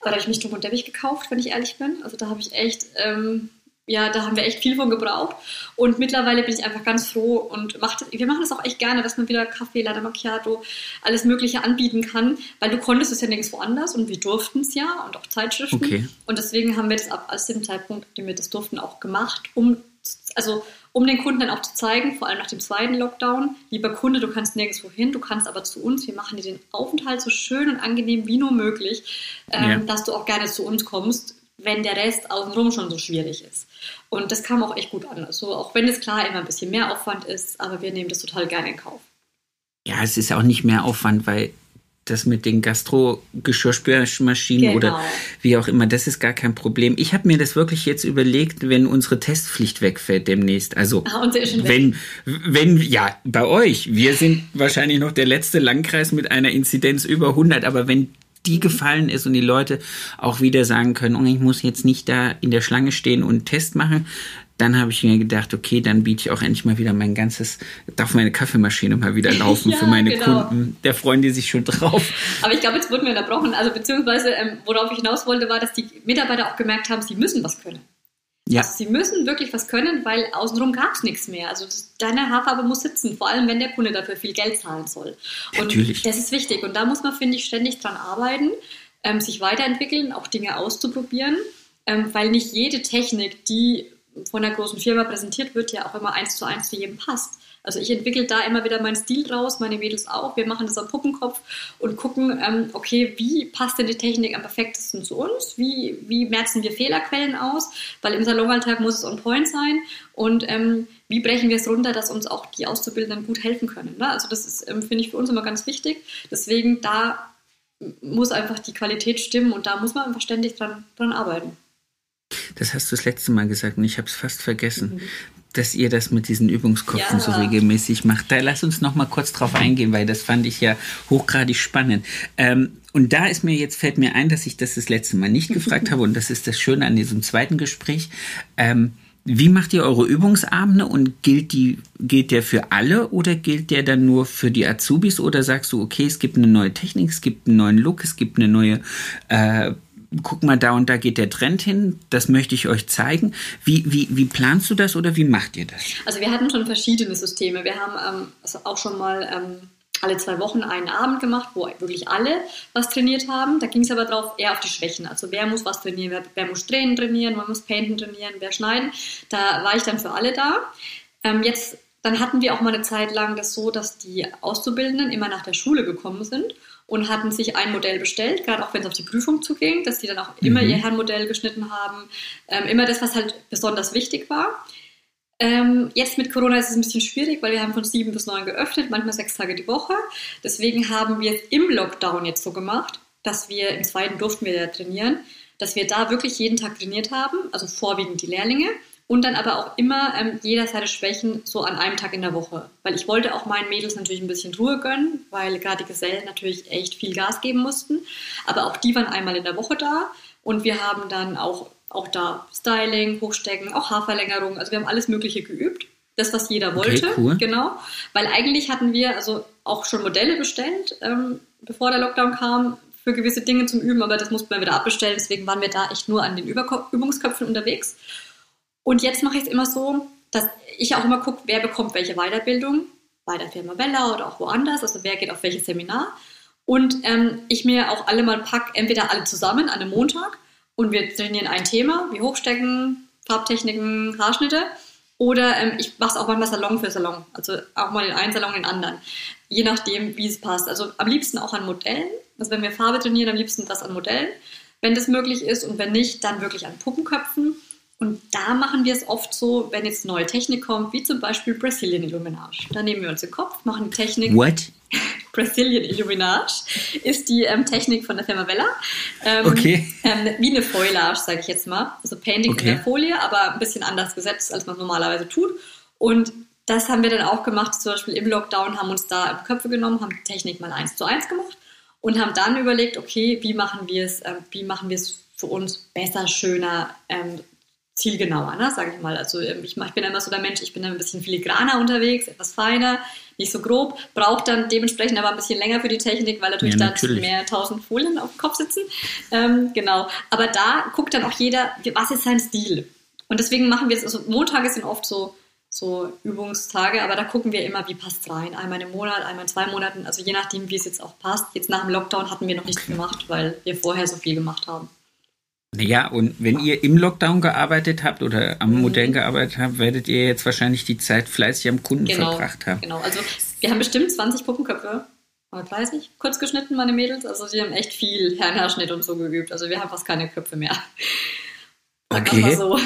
Aber da habe ich mich drum und Teppich gekauft, wenn ich ehrlich bin. Also da habe ich echt, ähm, ja, da haben wir echt viel von gebraucht. Und mittlerweile bin ich einfach ganz froh und macht, wir machen das auch echt gerne, dass man wieder Kaffee, Latte Macchiato, alles Mögliche anbieten kann, weil du konntest es ja nirgends woanders und wir durften es ja und auch Zeitschriften. Okay. Und deswegen haben wir das ab aus dem Zeitpunkt, den wir das durften, auch gemacht, um, also, um den Kunden dann auch zu zeigen, vor allem nach dem zweiten Lockdown, lieber Kunde, du kannst nirgendwo hin, du kannst aber zu uns, wir machen dir den Aufenthalt so schön und angenehm wie nur möglich, ähm, Ja. dass du auch gerne zu uns kommst, wenn der Rest außenrum schon so schwierig ist. Und das kam auch echt gut an. Also auch wenn es klar immer ein bisschen mehr Aufwand ist, aber wir nehmen das total gerne in Kauf. Ja, es ist auch nicht mehr Aufwand, weil das mit den Gastro-Geschirrspülmaschinen Genau. oder wie auch immer, das ist gar kein Problem. Ich habe mir das wirklich jetzt überlegt, wenn unsere Testpflicht wegfällt demnächst. Also Ah, schon weg. wenn, wenn, ja, bei euch, wir sind wahrscheinlich noch der letzte Landkreis mit einer Inzidenz über 100, aber wenn die gefallen ist und die Leute auch wieder sagen können, oh, ich muss jetzt nicht da in der Schlange stehen und einen Test machen, dann habe ich mir gedacht, okay, dann biete ich auch endlich mal wieder mein ganzes, darf meine Kaffeemaschine mal wieder [laughs] laufen Ja, für meine genau. Kunden. Da freuen die sich schon drauf. [laughs] Aber ich glaube, jetzt wurden wir unterbrochen. Also beziehungsweise, ähm, worauf ich hinaus wollte, war, dass die Mitarbeiter auch gemerkt haben, sie müssen was können. Ja, Also sie müssen wirklich was können, weil außenrum gab es nichts mehr. Also deine Haarfarbe muss sitzen, vor allem wenn der Kunde dafür viel Geld zahlen soll. Und Natürlich. das ist wichtig. Und da muss man, finde ich, ständig dran arbeiten, ähm, sich weiterentwickeln, auch Dinge auszuprobieren, ähm, weil nicht jede Technik, die von einer großen Firma präsentiert wird, ja auch immer eins zu eins zu jedem passt. Also ich entwickle da immer wieder meinen Stil draus, meine Mädels auch. Wir machen das am Puppenkopf und gucken, ähm, okay, wie passt denn die Technik am perfektesten zu uns? Wie, wie merzen wir Fehlerquellen aus? Weil im Salonalltag muss es on point sein. Und ähm, wie brechen wir es runter, dass uns auch die Auszubildenden gut helfen können? Ne? Also das ist, ähm, finde ich, für uns immer ganz wichtig. Deswegen da muss einfach die Qualität stimmen und da muss man einfach ständig dran, dran arbeiten. das hast du das letzte Mal gesagt und ich habe es fast vergessen, dass ihr das mit diesen Übungskopfen Ja. so regelmäßig macht. Da lass uns noch mal kurz drauf eingehen, weil das fand ich ja hochgradig spannend. Ähm, und da ist mir jetzt fällt mir ein, dass ich das das letzte Mal nicht gefragt [laughs] habe und das ist das Schöne an diesem zweiten Gespräch. Ähm, wie macht ihr eure Übungsabende und gilt die gilt der für alle oder gilt der dann nur für die Azubis oder sagst du okay es gibt eine neue Technik es gibt einen neuen Look es gibt eine neue äh, guck mal, da und da geht der Trend hin, das möchte ich euch zeigen. Wie, wie, wie planst du das oder wie macht ihr das? Also wir hatten schon verschiedene Systeme. Wir haben ähm, also auch schon mal ähm, alle zwei Wochen einen Abend gemacht, wo wirklich alle was trainiert haben. Da ging es aber drauf eher auf die Schwächen. Also wer muss was trainieren, wer, wer muss Drehen trainieren, wer muss Painten trainieren, wer schneiden. Da war ich dann für alle da. Ähm, jetzt, dann hatten wir auch mal eine Zeit lang das so, dass die Auszubildenden immer nach der Schule gekommen sind und hatten sich ein Modell bestellt, gerade auch wenn es auf die Prüfung zuging, dass die dann auch immer ihr Herrenmodell geschnitten haben. Ähm, immer das, was halt besonders wichtig war. Ähm, jetzt mit Corona ist es ein bisschen schwierig, weil wir haben von sieben bis neun geöffnet, manchmal sechs Tage die Woche. Deswegen haben wir im Lockdown jetzt so gemacht, dass wir im zweiten durften wir ja trainieren, dass wir da wirklich jeden Tag trainiert haben, also vorwiegend die Lehrlinge und dann aber auch immer ähm, jeder seine Schwächen so an einem Tag in der Woche. Weil ich wollte auch meinen Mädels natürlich ein bisschen Ruhe gönnen, weil gerade die Gesellen natürlich echt viel Gas geben mussten. Aber auch die waren einmal in der Woche da und wir haben dann auch, auch da Styling, Hochstecken, auch Haarverlängerung. Also wir haben alles Mögliche geübt. Das, was jeder wollte. cool. Genau. Weil eigentlich hatten wir also auch schon Modelle bestellt, ähm, bevor der Lockdown kam, für gewisse Dinge zum Üben, aber das mussten wir wieder abbestellen. Deswegen waren wir da echt nur an den Überko Übungsköpfen unterwegs. Und jetzt mache ich es immer so, dass ich auch immer gucke, wer bekommt welche Weiterbildung, bei der Firma Bella oder auch woanders, also wer geht auf welches Seminar. Und ähm, ich mir auch alle mal pack, entweder alle zusammen an einem Montag und wir trainieren ein Thema, wie Hochstecken, Farbtechniken, Haarschnitte. Oder ähm, ich mache es auch manchmal Salon für Salon, also auch mal in einen Salon, den anderen. Je nachdem, wie es passt. Also am liebsten auch an Modellen. Also wenn wir Farbe trainieren, am liebsten das an Modellen, wenn das möglich ist. Und wenn nicht, dann wirklich an Puppenköpfen. Und da machen wir es oft so, wenn jetzt neue Technik kommt, wie zum Beispiel Brazilian Illuminage. Da nehmen wir uns den Kopf, machen die Technik. What? [laughs] Brazilian Illuminage ist die ähm, Technik von der Firma Bella. Ähm, Okay. Ähm, wie eine Foilage, sage ich jetzt mal. Also Painting Okay. in der Folie, aber ein bisschen anders gesetzt, als man es normalerweise tut. Und das haben wir dann auch gemacht, zum Beispiel im Lockdown, haben uns da Köpfe genommen, haben die Technik mal eins zu eins gemacht. und haben dann überlegt, okay, wie machen wir es, äh, wie machen wir es für uns besser, schöner, ähm, zielgenauer, ne, sage ich mal. Also ähm, ich, ich bin immer so der Mensch, ich bin ein bisschen filigraner unterwegs, etwas feiner, nicht so grob, braucht dann dementsprechend aber ein bisschen länger für die Technik, weil natürlich, ja, natürlich. da mehr tausend Folien auf dem Kopf sitzen. Ähm, genau. Aber da guckt dann auch jeder, was ist sein Stil. Und deswegen machen wir es, also Montage sind oft so, so Übungstage, aber da gucken wir immer, wie passt rein. Einmal im Monat, einmal in zwei Monaten, also je nachdem, wie es jetzt auch passt. Jetzt nach dem Lockdown hatten wir noch nichts gemacht, weil wir vorher so viel gemacht haben. Naja, und wenn ihr im Lockdown gearbeitet habt oder am mhm. Modell gearbeitet habt, werdet ihr jetzt wahrscheinlich die Zeit fleißig am Kunden genau, verbracht haben. Genau, also wir haben bestimmt 20 Puppenköpfe, oder 30, kurz geschnitten, meine Mädels. Also die haben echt viel Herrenhaarschnitt und so geübt. Also wir haben fast keine Köpfe mehr. Okay. So.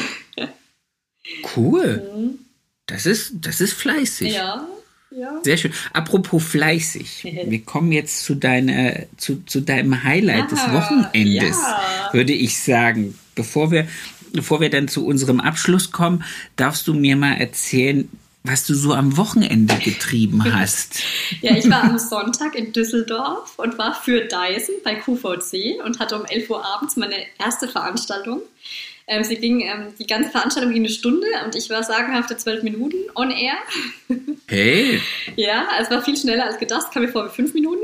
Cool. [laughs] Mhm. Das ist, das ist fleißig. Ja, ja. Sehr schön. Apropos fleißig. [laughs] Wir kommen jetzt zu, deiner, zu, zu deinem Highlight ah, des Wochenendes, ja. würde ich sagen. Bevor wir, bevor wir dann zu unserem Abschluss kommen, darfst du mir mal erzählen, was du so am Wochenende getrieben [laughs] hast. ja, ich war am Sonntag in Düsseldorf und war für Dyson bei QVC und hatte um 11 Uhr abends meine erste Veranstaltung. Ähm, sie ging, ähm, die ganze Veranstaltung ging eine Stunde und ich war sagenhafte zwölf Minuten on air. Hey! [laughs] ja, es war viel schneller als gedacht, kam mir vor wie fünf Minuten.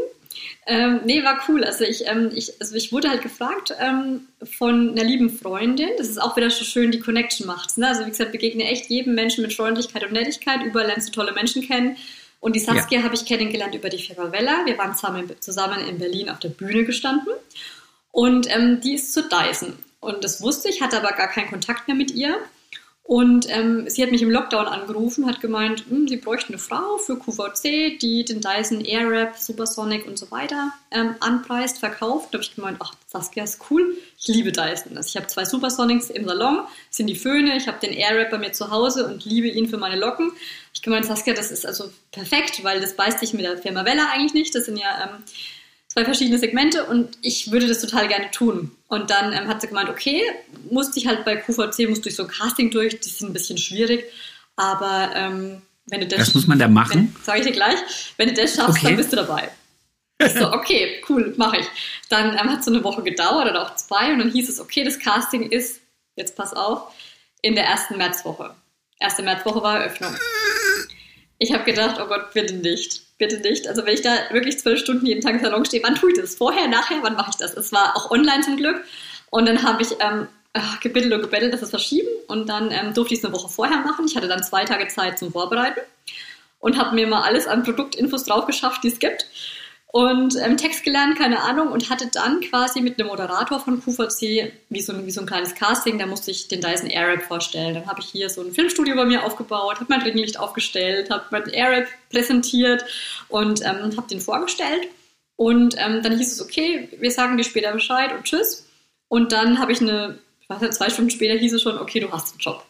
Ähm, nee, war cool. Also ich, ähm, ich, also ich wurde halt gefragt ähm, von einer lieben Freundin. Das ist auch wieder so schön, die Connection macht. Ne? Also wie gesagt, begegne echt jedem Menschen mit Freundlichkeit und Nettigkeit. Überall lernst du tolle Menschen kennen. Und die Saskia ja. habe ich kennengelernt über die Firma Vella. Wir waren zusammen, zusammen in Berlin auf der Bühne gestanden. Und ähm, die ist zu Dyson. Und das wusste ich, hatte aber gar keinen Kontakt mehr mit ihr. Und ähm, sie hat mich im Lockdown angerufen, hat gemeint, hm, sie bräuchte eine Frau für QVC, die den Dyson Airwrap, Supersonic und so weiter ähm, anpreist, verkauft. Da habe ich gemeint, ach, Saskia ist cool, ich liebe Dyson. Also ich habe zwei Supersonics im Salon, sind die Föhne, ich habe den Airwrap bei mir zu Hause und liebe ihn für meine Locken. Ich gemeint, Saskia, das ist also perfekt, weil das beißt sich mit der Firma Wella eigentlich nicht. Das sind ja ähm, zwei verschiedene Segmente und ich würde das total gerne tun. Und dann ähm, hat sie gemeint, okay, musste ich halt bei QVC, musste durch so ein Casting durch, die sind ein bisschen schwierig, aber ähm, wenn du das... Was muss man da machen? Sag ich dir gleich. Wenn du das schaffst, okay. dann bist du dabei. Ich so, okay, cool, mache ich. Dann ähm, hat es so eine Woche gedauert oder auch zwei und dann hieß es, okay, das Casting ist, jetzt pass auf, in der ersten Märzwoche. Erste Märzwoche war Eröffnung. Ich habe gedacht, oh Gott, bitte nicht bitte nicht. Also wenn ich da wirklich zwölf Stunden jeden Tag im Salon stehe, wann tue ich das? Vorher, nachher, wann mache ich das? Es war auch online zum Glück. Und dann habe ich ähm, gebettelt und gebettelt, dass es verschieben. Und dann ähm, durfte ich es eine Woche vorher machen. Ich hatte dann zwei Tage Zeit zum Vorbereiten und habe mir mal alles an Produktinfos drauf geschafft, die es gibt und ähm, Text gelernt, keine Ahnung, und hatte dann quasi mit einem Moderator von QVC wie so, ein, wie so ein kleines Casting, da musste ich den Dyson Airwrap vorstellen. Dann habe ich hier so ein Filmstudio bei mir aufgebaut, habe mein Ringlicht aufgestellt, habe mein Airwrap präsentiert und ähm, habe den vorgestellt. Und ähm, dann hieß es, okay, wir sagen dir später Bescheid und tschüss. Und dann habe ich eine, ich weiß nicht, zwei Stunden später hieß es schon, okay, du hast einen Job.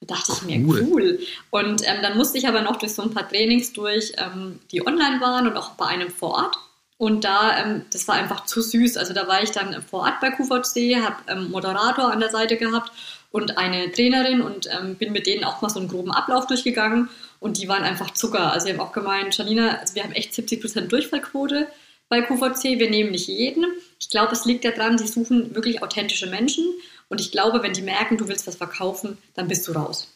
Da dachte ich mir, cool. cool. Und ähm, dann musste ich aber noch durch so ein paar Trainings durch, ähm, die online waren und auch bei einem vor Ort. Und da, ähm, das war einfach zu süß. Also da war ich dann vor Ort bei QVC, habe ähm, Moderator an der Seite gehabt und eine Trainerin und ähm, bin mit denen auch mal so einen groben Ablauf durchgegangen. Und die waren einfach Zucker. Also sie haben auch gemeint, Janina, also wir haben echt 70% Durchfallquote bei QVC. Wir nehmen nicht jeden. Ich glaube, es liegt daran, sie suchen wirklich authentische Menschen. Und ich glaube, wenn die merken, du willst was verkaufen, dann bist du raus.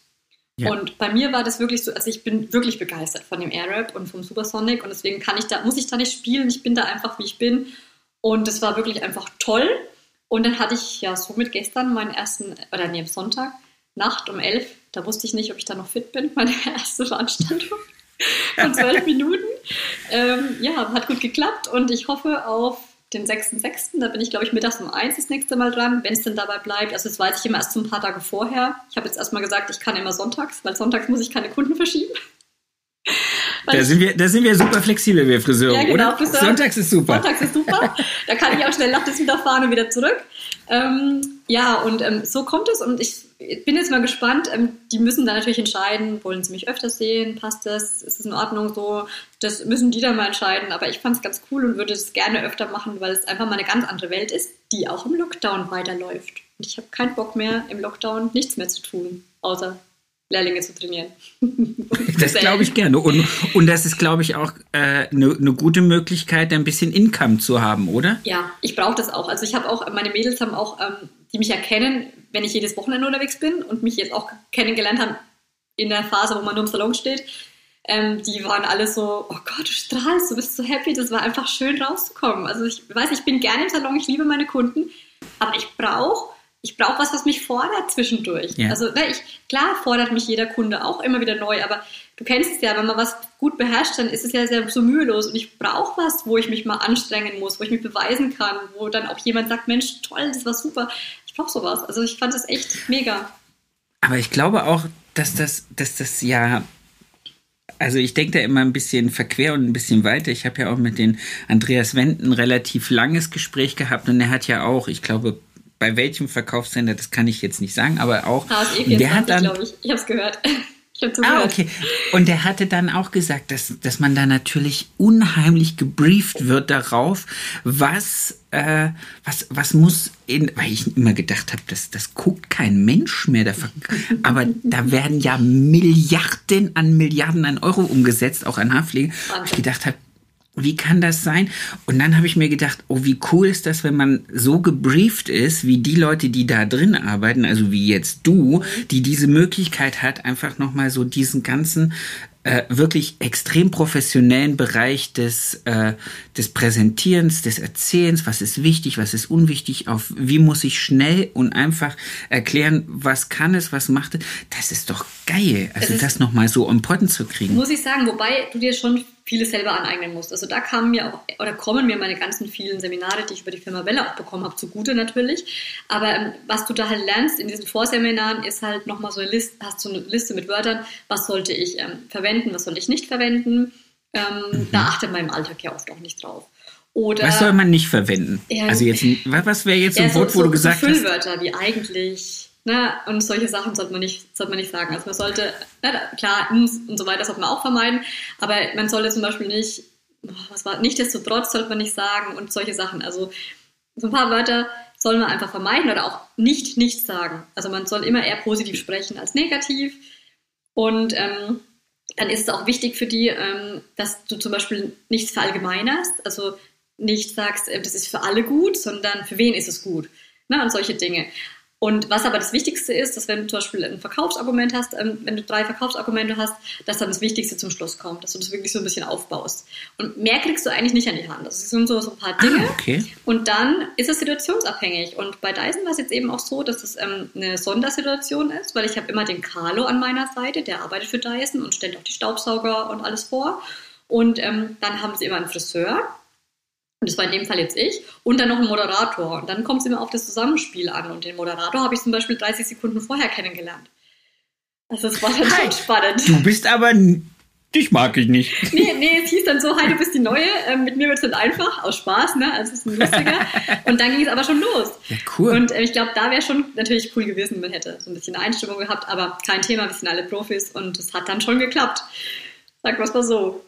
Ja. Und bei mir war das wirklich so, also ich bin wirklich begeistert von dem Airrap und vom Supersonic und deswegen kann ich da, muss ich da nicht spielen, ich bin da einfach, wie ich bin. Und das war wirklich einfach toll. Und dann hatte ich ja somit gestern meinen ersten, oder nee, am Sonntag, Nacht um elf, da wusste ich nicht, ob ich da noch fit bin, [laughs] meine erste Veranstaltung von zwölf [laughs] Minuten. Ähm, ja, hat gut geklappt und ich hoffe auf den 6.6. Da bin ich, glaube ich, mittags um 1 das nächste Mal dran, wenn es denn dabei bleibt. Also das weiß ich immer erst so ein paar Tage vorher. Ich habe jetzt erstmal gesagt, ich kann immer sonntags, weil sonntags muss ich keine Kunden verschieben. [laughs] Da sind, wir, da sind wir super flexibel, wir Friseure, ja, genau, oder? Friseur, Sonntags ist super. Sonntags ist super. Da kann ich auch schnell nachts wieder fahren und wieder zurück. Ähm, ja, und ähm, so kommt es. Und ich bin jetzt mal gespannt. Ähm, die müssen dann natürlich entscheiden, wollen sie mich öfter sehen? Passt das? Ist es in Ordnung so? Das müssen die dann mal entscheiden. Aber ich fand es ganz cool und würde es gerne öfter machen, weil es einfach mal eine ganz andere Welt ist, die auch im Lockdown weiterläuft. Und ich habe keinen Bock mehr, im Lockdown nichts mehr zu tun, außer Lehrlinge zu trainieren. [laughs] das glaube ich gerne. Und, und das ist, glaube ich, auch eine äh, ne, ne gute Möglichkeit, ein bisschen Income zu haben, oder? Ja, ich brauche das auch. Also ich habe auch, meine Mädels haben auch, ähm, die mich erkennen, wenn ich jedes Wochenende unterwegs bin und mich jetzt auch kennengelernt haben in der Phase, wo man nur im Salon steht. Ähm, die waren alle so, oh Gott, du strahlst, du bist so happy. Das war einfach schön rauszukommen. Also ich weiß, ich bin gerne im Salon, ich liebe meine Kunden, aber ich brauche ich brauche was, was mich fordert zwischendurch. Ja. Also ne, ich, klar fordert mich jeder Kunde auch immer wieder neu, aber du kennst es ja, wenn man was gut beherrscht, dann ist es ja sehr so mühelos und ich brauche was, wo ich mich mal anstrengen muss, wo ich mich beweisen kann, wo dann auch jemand sagt, Mensch, toll, das war super. Ich brauche sowas. Also ich fand das echt mega. Aber ich glaube auch, dass das, dass das ja also ich denke da immer ein bisschen verquer und ein bisschen weiter. Ich habe ja auch mit den Andreas Wenden ein relativ langes Gespräch gehabt und er hat ja auch, ich glaube, bei welchem Verkaufssender, das kann ich jetzt nicht sagen, aber auch. HSE 24, der hat dann, glaube ich. Ich habe es gehört. Ah, okay. Und der hatte dann auch gesagt, dass, dass man da natürlich unheimlich gebrieft wird darauf, was, äh, was, was muss in, weil ich immer gedacht habe, das, das guckt kein Mensch mehr. Der [laughs] aber da werden ja Milliarden an Milliarden an Euro umgesetzt, auch an Haarpflege. Und ich gedacht habe, wie kann das sein? Und dann habe ich mir gedacht, oh, wie cool ist das, wenn man so gebrieft ist, wie die Leute, die da drin arbeiten, also wie jetzt du, die diese Möglichkeit hat, einfach nochmal so diesen ganzen äh, wirklich extrem professionellen Bereich des, äh, des Präsentierens, des Erzählens, was ist wichtig, was ist unwichtig, auf wie muss ich schnell und einfach erklären, was kann es, was macht es. Das ist doch geil, also das nochmal so on point zu kriegen. Muss ich sagen, wobei du dir schon vieles selber aneignen musst. Also da kamen mir auch, oder kommen mir meine ganzen vielen Seminare, die ich über die Firma Welle auch bekommen habe, zugute natürlich. Aber ähm, was du da halt lernst in diesen Vorseminaren, ist halt nochmal so eine Liste, hast so eine Liste mit Wörtern, was sollte ich ähm, verwenden, was soll ich nicht verwenden. Ähm, mhm. Da achtet man im Alltag ja oft auch nicht drauf. Oder, was soll man nicht verwenden? Ja, also jetzt, [laughs] was wäre jetzt ja, ein Wort, so, wo du gesagt so Füllwörter hast? wie eigentlich, Ne? Und solche Sachen sollte man nicht, sollte man nicht sagen. Also man sollte, ne, klar, und so weiter sollte man auch vermeiden, aber man sollte zum Beispiel nicht, was war, nichtsdestotrotz sollte man nicht sagen und solche Sachen. Also so ein paar Wörter soll man einfach vermeiden oder auch nicht nichts sagen. Also man soll immer eher positiv sprechen als negativ. Und ähm, dann ist es auch wichtig für die, ähm, dass du zum Beispiel nichts verallgemeinerst, also nicht sagst, äh, das ist für alle gut, sondern für wen ist es gut. Ne? Und solche Dinge. Und was aber das Wichtigste ist, dass wenn du zum Beispiel ein Verkaufsargument hast, ähm, wenn du drei Verkaufsargumente hast, dass dann das Wichtigste zum Schluss kommt, dass du das wirklich so ein bisschen aufbaust. Und mehr kriegst du eigentlich nicht an die Hand. Das sind so, so ein paar Dinge. Ah, okay. Und dann ist es situationsabhängig. Und bei Dyson war es jetzt eben auch so, dass es ähm, eine Sondersituation ist, weil ich habe immer den Carlo an meiner Seite, der arbeitet für Dyson und stellt auch die Staubsauger und alles vor. Und ähm, dann haben sie immer einen Friseur, und das war in dem Fall jetzt ich. Und dann noch ein Moderator. Und dann kommt es immer auf das Zusammenspiel an. Und den Moderator habe ich zum Beispiel 30 Sekunden vorher kennengelernt. Also das war dann schon spannend. Du bist aber Dich mag ich nicht. [laughs] Nee, nee, es hieß dann so, hi, du bist die Neue. Ähm, mit mir wird es dann einfach, aus Spaß, ne? Also es ist ein lustiger. [laughs] Und dann ging es aber schon los. Ja, cool. Und äh, ich glaube, da wäre schon natürlich cool gewesen, man hätte so ein bisschen Einstimmung gehabt, aber kein Thema, wir sind alle Profis und es hat dann schon geklappt. Sag was mal so.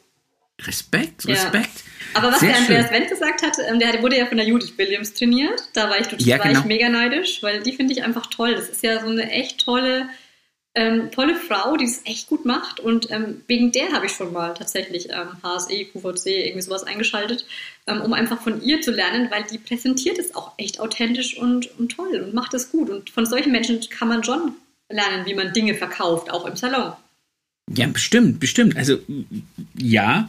Respekt, Respekt. Ja. Aber was Sehr der Andreas Wendt gesagt hat, ähm, der wurde ja von der Judith Williams trainiert. Da war ich, ja, war genau. ich mega neidisch, weil die finde ich einfach toll. Das ist ja so eine echt tolle, ähm, tolle Frau, die es echt gut macht. Und ähm, wegen der habe ich schon mal tatsächlich ähm, HSE, QVC, irgendwie sowas eingeschaltet, ähm, um einfach von ihr zu lernen, weil die präsentiert es auch echt authentisch und, und toll und macht es gut. Und von solchen Menschen kann man schon lernen, wie man Dinge verkauft, auch im Salon. Ja, bestimmt, bestimmt. Also ja,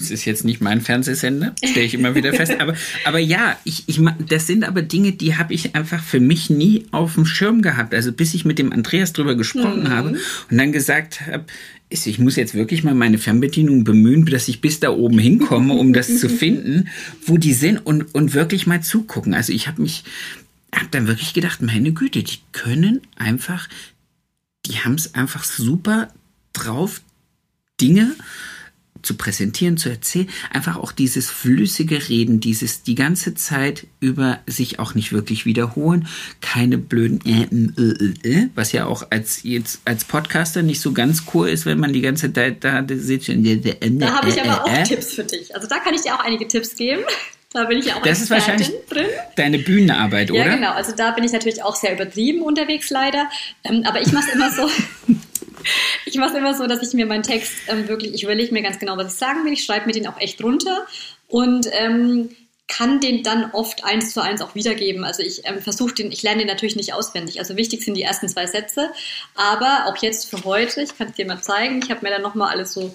das ist jetzt nicht mein Fernsehsender, stelle ich immer wieder fest. Aber, aber ja, ich, ich, das sind aber Dinge, die habe ich einfach für mich nie auf dem Schirm gehabt. Also bis ich mit dem Andreas drüber gesprochen mhm. habe und dann gesagt habe, ich muss jetzt wirklich mal meine Fernbedienung bemühen, dass ich bis da oben hinkomme, um das zu [laughs] finden, wo die sind und, und wirklich mal zugucken. Also ich habe mich, habe dann wirklich gedacht, meine Güte, die können einfach, die haben es einfach super drauf, Dinge zu präsentieren, zu erzählen, einfach auch dieses flüssige Reden, dieses die ganze Zeit über sich auch nicht wirklich wiederholen, keine blöden äh, äh, äh, was ja auch als jetzt als Podcaster nicht so ganz cool ist, wenn man die ganze Zeit da sitzt. Da habe ich aber auch Tipps für dich. Also da kann ich dir auch einige Tipps geben. [laughs] Da bin ich ja auch Das ist wahrscheinlich drin. deine Bühnenarbeit, oder? Ja, genau. Also da bin ich natürlich auch sehr übertrieben unterwegs, leider. Ähm, aber ich mache es immer so. [laughs] Ich mache es immer so, dass ich mir meinen Text ähm, wirklich, ich überlege mir ganz genau, was ich sagen will. Ich schreibe mir den auch echt runter und ähm, kann den dann oft eins zu eins auch wiedergeben. Also ich ähm, versuche den, ich lerne den natürlich nicht auswendig. Also wichtig sind die ersten zwei Sätze. Aber auch jetzt für heute, ich kann es dir mal zeigen, ich habe mir dann nochmal alles so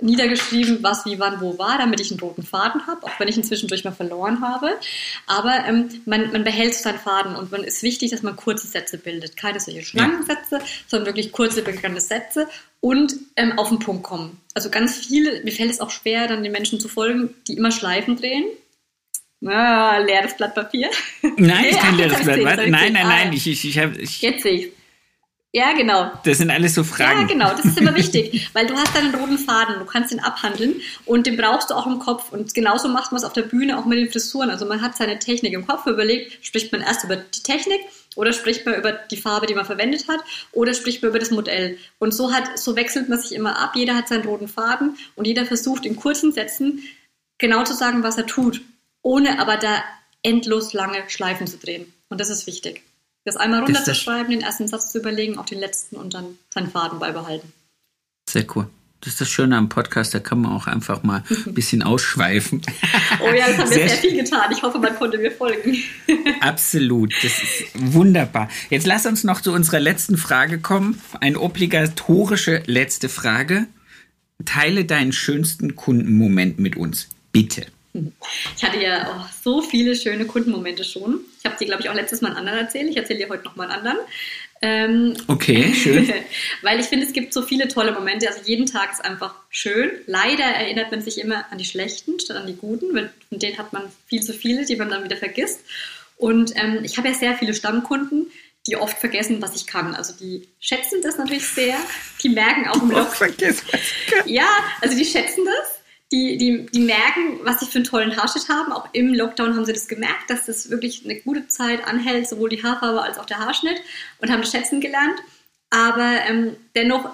niedergeschrieben, was wie wann wo war, damit ich einen roten Faden habe, auch wenn ich ihn zwischendurch mal verloren habe. Aber ähm, man, man behält seinen Faden und man ist wichtig, dass man kurze Sätze bildet. Keine solche Schlangensätze, ja. sondern wirklich kurze, bekannte Sätze und ähm, auf den Punkt kommen. Also ganz viele, mir fällt es auch schwer, dann den Menschen zu folgen, die immer Schleifen drehen. Ah, leeres Blatt Papier. Nein, ich [laughs] kann leeres Blatt. Nein, nein, nein, ich, ich, ich habe. Jetzt sehe ich ja, genau. Das sind alles so Fragen. Ja, genau. Das ist immer [laughs] wichtig, weil du hast deinen roten Faden, du kannst ihn abhandeln und den brauchst du auch im Kopf. Und genauso macht man es auf der Bühne auch mit den Frisuren. Also man hat seine Technik im Kopf überlegt, spricht man erst über die Technik oder spricht man über die Farbe, die man verwendet hat, oder spricht man über das Modell. Und so hat, so wechselt man sich immer ab. Jeder hat seinen roten Faden und jeder versucht in kurzen Sätzen genau zu sagen, was er tut, ohne aber da endlos lange Schleifen zu drehen. Und das ist wichtig. Das einmal runterzuschreiben, den ersten Satz zu überlegen, auch den letzten und dann seinen Faden beibehalten. Sehr cool. Das ist das Schöne am Podcast, da kann man auch einfach mal [laughs] ein bisschen ausschweifen. Oh ja, das haben wir sehr, sehr viel getan. Ich hoffe, man konnte mir folgen. [laughs] Absolut, das ist wunderbar. Jetzt lass uns noch zu unserer letzten Frage kommen. Eine obligatorische letzte Frage. Teile deinen schönsten Kundenmoment mit uns, bitte. Ich hatte ja oh, so viele schöne Kundenmomente schon. Ich habe dir, glaube ich, auch letztes Mal einen anderen erzählt. Ich erzähle dir heute noch mal einen anderen. Ähm, okay, schön. [laughs] weil ich finde, es gibt so viele tolle Momente. Also jeden Tag ist einfach schön. Leider erinnert man sich immer an die schlechten statt an die guten. Von denen hat man viel zu viele, die man dann wieder vergisst. Und ähm, ich habe ja sehr viele Stammkunden, die oft vergessen, was ich kann. Also die schätzen das natürlich sehr. Die merken auch im Lockdown. Ja, also die schätzen das die, die, die merken, was sie für einen tollen Haarschnitt haben. Auch im Lockdown haben sie das gemerkt, dass das wirklich eine gute Zeit anhält, sowohl die Haarfarbe als auch der Haarschnitt und haben das schätzen gelernt. Aber ähm, dennoch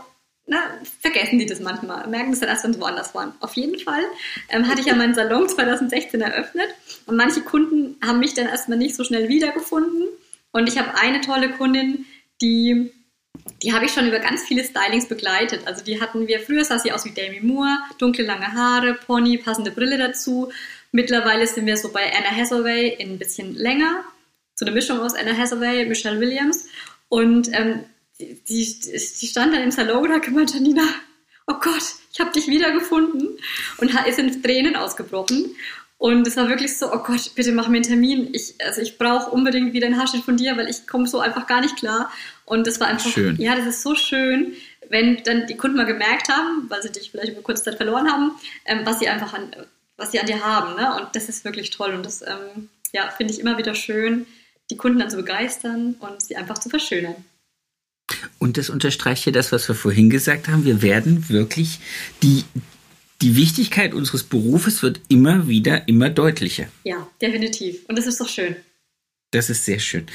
na, vergessen die das manchmal, merken das dann erst, wenn sie woanders waren. Auf jeden Fall ähm, hatte ich ja meinen Salon 2016 eröffnet und manche Kunden haben mich dann erstmal nicht so schnell wiedergefunden. Und ich habe eine tolle Kundin, die die habe ich schon über ganz viele Stylings begleitet. Also die hatten wir, früher sah sie aus wie Demi Moore, dunkle lange Haare, Pony, passende Brille dazu. Mittlerweile sind wir so bei Anna Hathaway in ein bisschen länger, so eine Mischung aus Anna Hathaway, Michelle Williams. Und ähm, die, die, stand dann im Salon und hat gemeint, Janina, oh Gott, ich habe dich wiedergefunden und ist in Tränen ausgebrochen. Und es war wirklich so, oh Gott, bitte mach mir einen Termin. Ich, also ich brauche unbedingt wieder einen Haarschnitt von dir, weil ich komme so einfach gar nicht klar. Und das war einfach, schön. ja, das ist so schön, wenn dann die Kunden mal gemerkt haben, weil sie dich vielleicht über kurze Zeit verloren haben, ähm, was sie einfach an, was sie an dir haben. Ne? Und das ist wirklich toll. Und das, ähm, ja, finde ich immer wieder schön, die Kunden dann zu begeistern und sie einfach zu verschönern. Und das unterstreicht hier das, was wir vorhin gesagt haben. Wir werden wirklich die, die Wichtigkeit unseres Berufes wird immer wieder immer deutlicher. Ja, definitiv. Und das ist doch schön. Das ist sehr schön.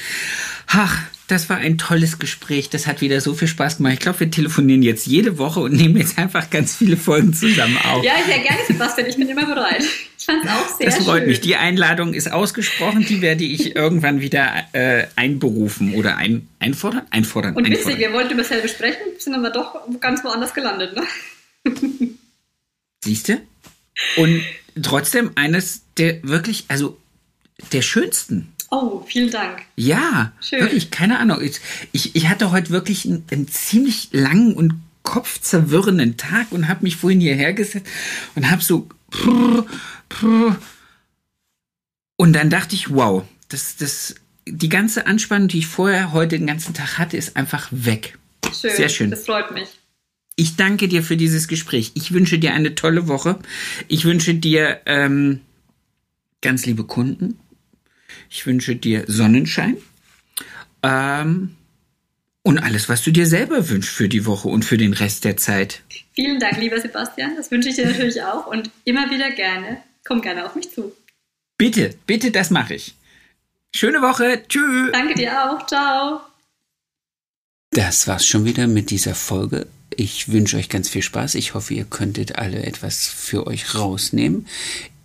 Ach, das war ein tolles Gespräch. Das hat wieder so viel Spaß gemacht. Ich glaube, wir telefonieren jetzt jede Woche und nehmen jetzt einfach ganz viele Folgen zusammen auf. Ja, sehr gerne, Sebastian. Ich bin immer bereit. Ich fand es auch sehr Das freut schön. mich. Die Einladung ist ausgesprochen. Die werde ich irgendwann wieder äh, einberufen oder ein, einfordern. Einfordern. Und einfordern. witzig, wir wollten über dasselbe sprechen, sind aber doch ganz woanders gelandet. Ne? Siehst du? Und trotzdem eines der wirklich, also der schönsten. Oh, vielen Dank. Ja, Schön. wirklich, keine Ahnung. Ich, ich, ich hatte heute wirklich einen, einen ziemlich langen und kopfzerwirrenden Tag und habe mich vorhin hierher gesetzt und habe so und dann dachte ich, wow, das, das, die ganze Anspannung, die ich vorher heute den ganzen Tag hatte, ist einfach weg. Schön, Sehr schön. Das freut mich. Ich danke dir für dieses Gespräch. Ich wünsche dir eine tolle Woche. Ich wünsche dir ähm, ganz liebe Kunden. Ich wünsche dir Sonnenschein. Ähm, und alles, was du dir selber wünschst für die Woche und für den Rest der Zeit. Vielen Dank, lieber Sebastian. Das wünsche ich dir natürlich auch und immer wieder gerne. Komm gerne auf mich zu. Bitte, bitte, das mache ich. Schöne Woche. Tschüss. Danke dir auch. Ciao. Das war's schon wieder mit dieser Folge. Ich wünsche euch ganz viel Spaß. Ich hoffe, ihr könntet alle etwas für euch rausnehmen.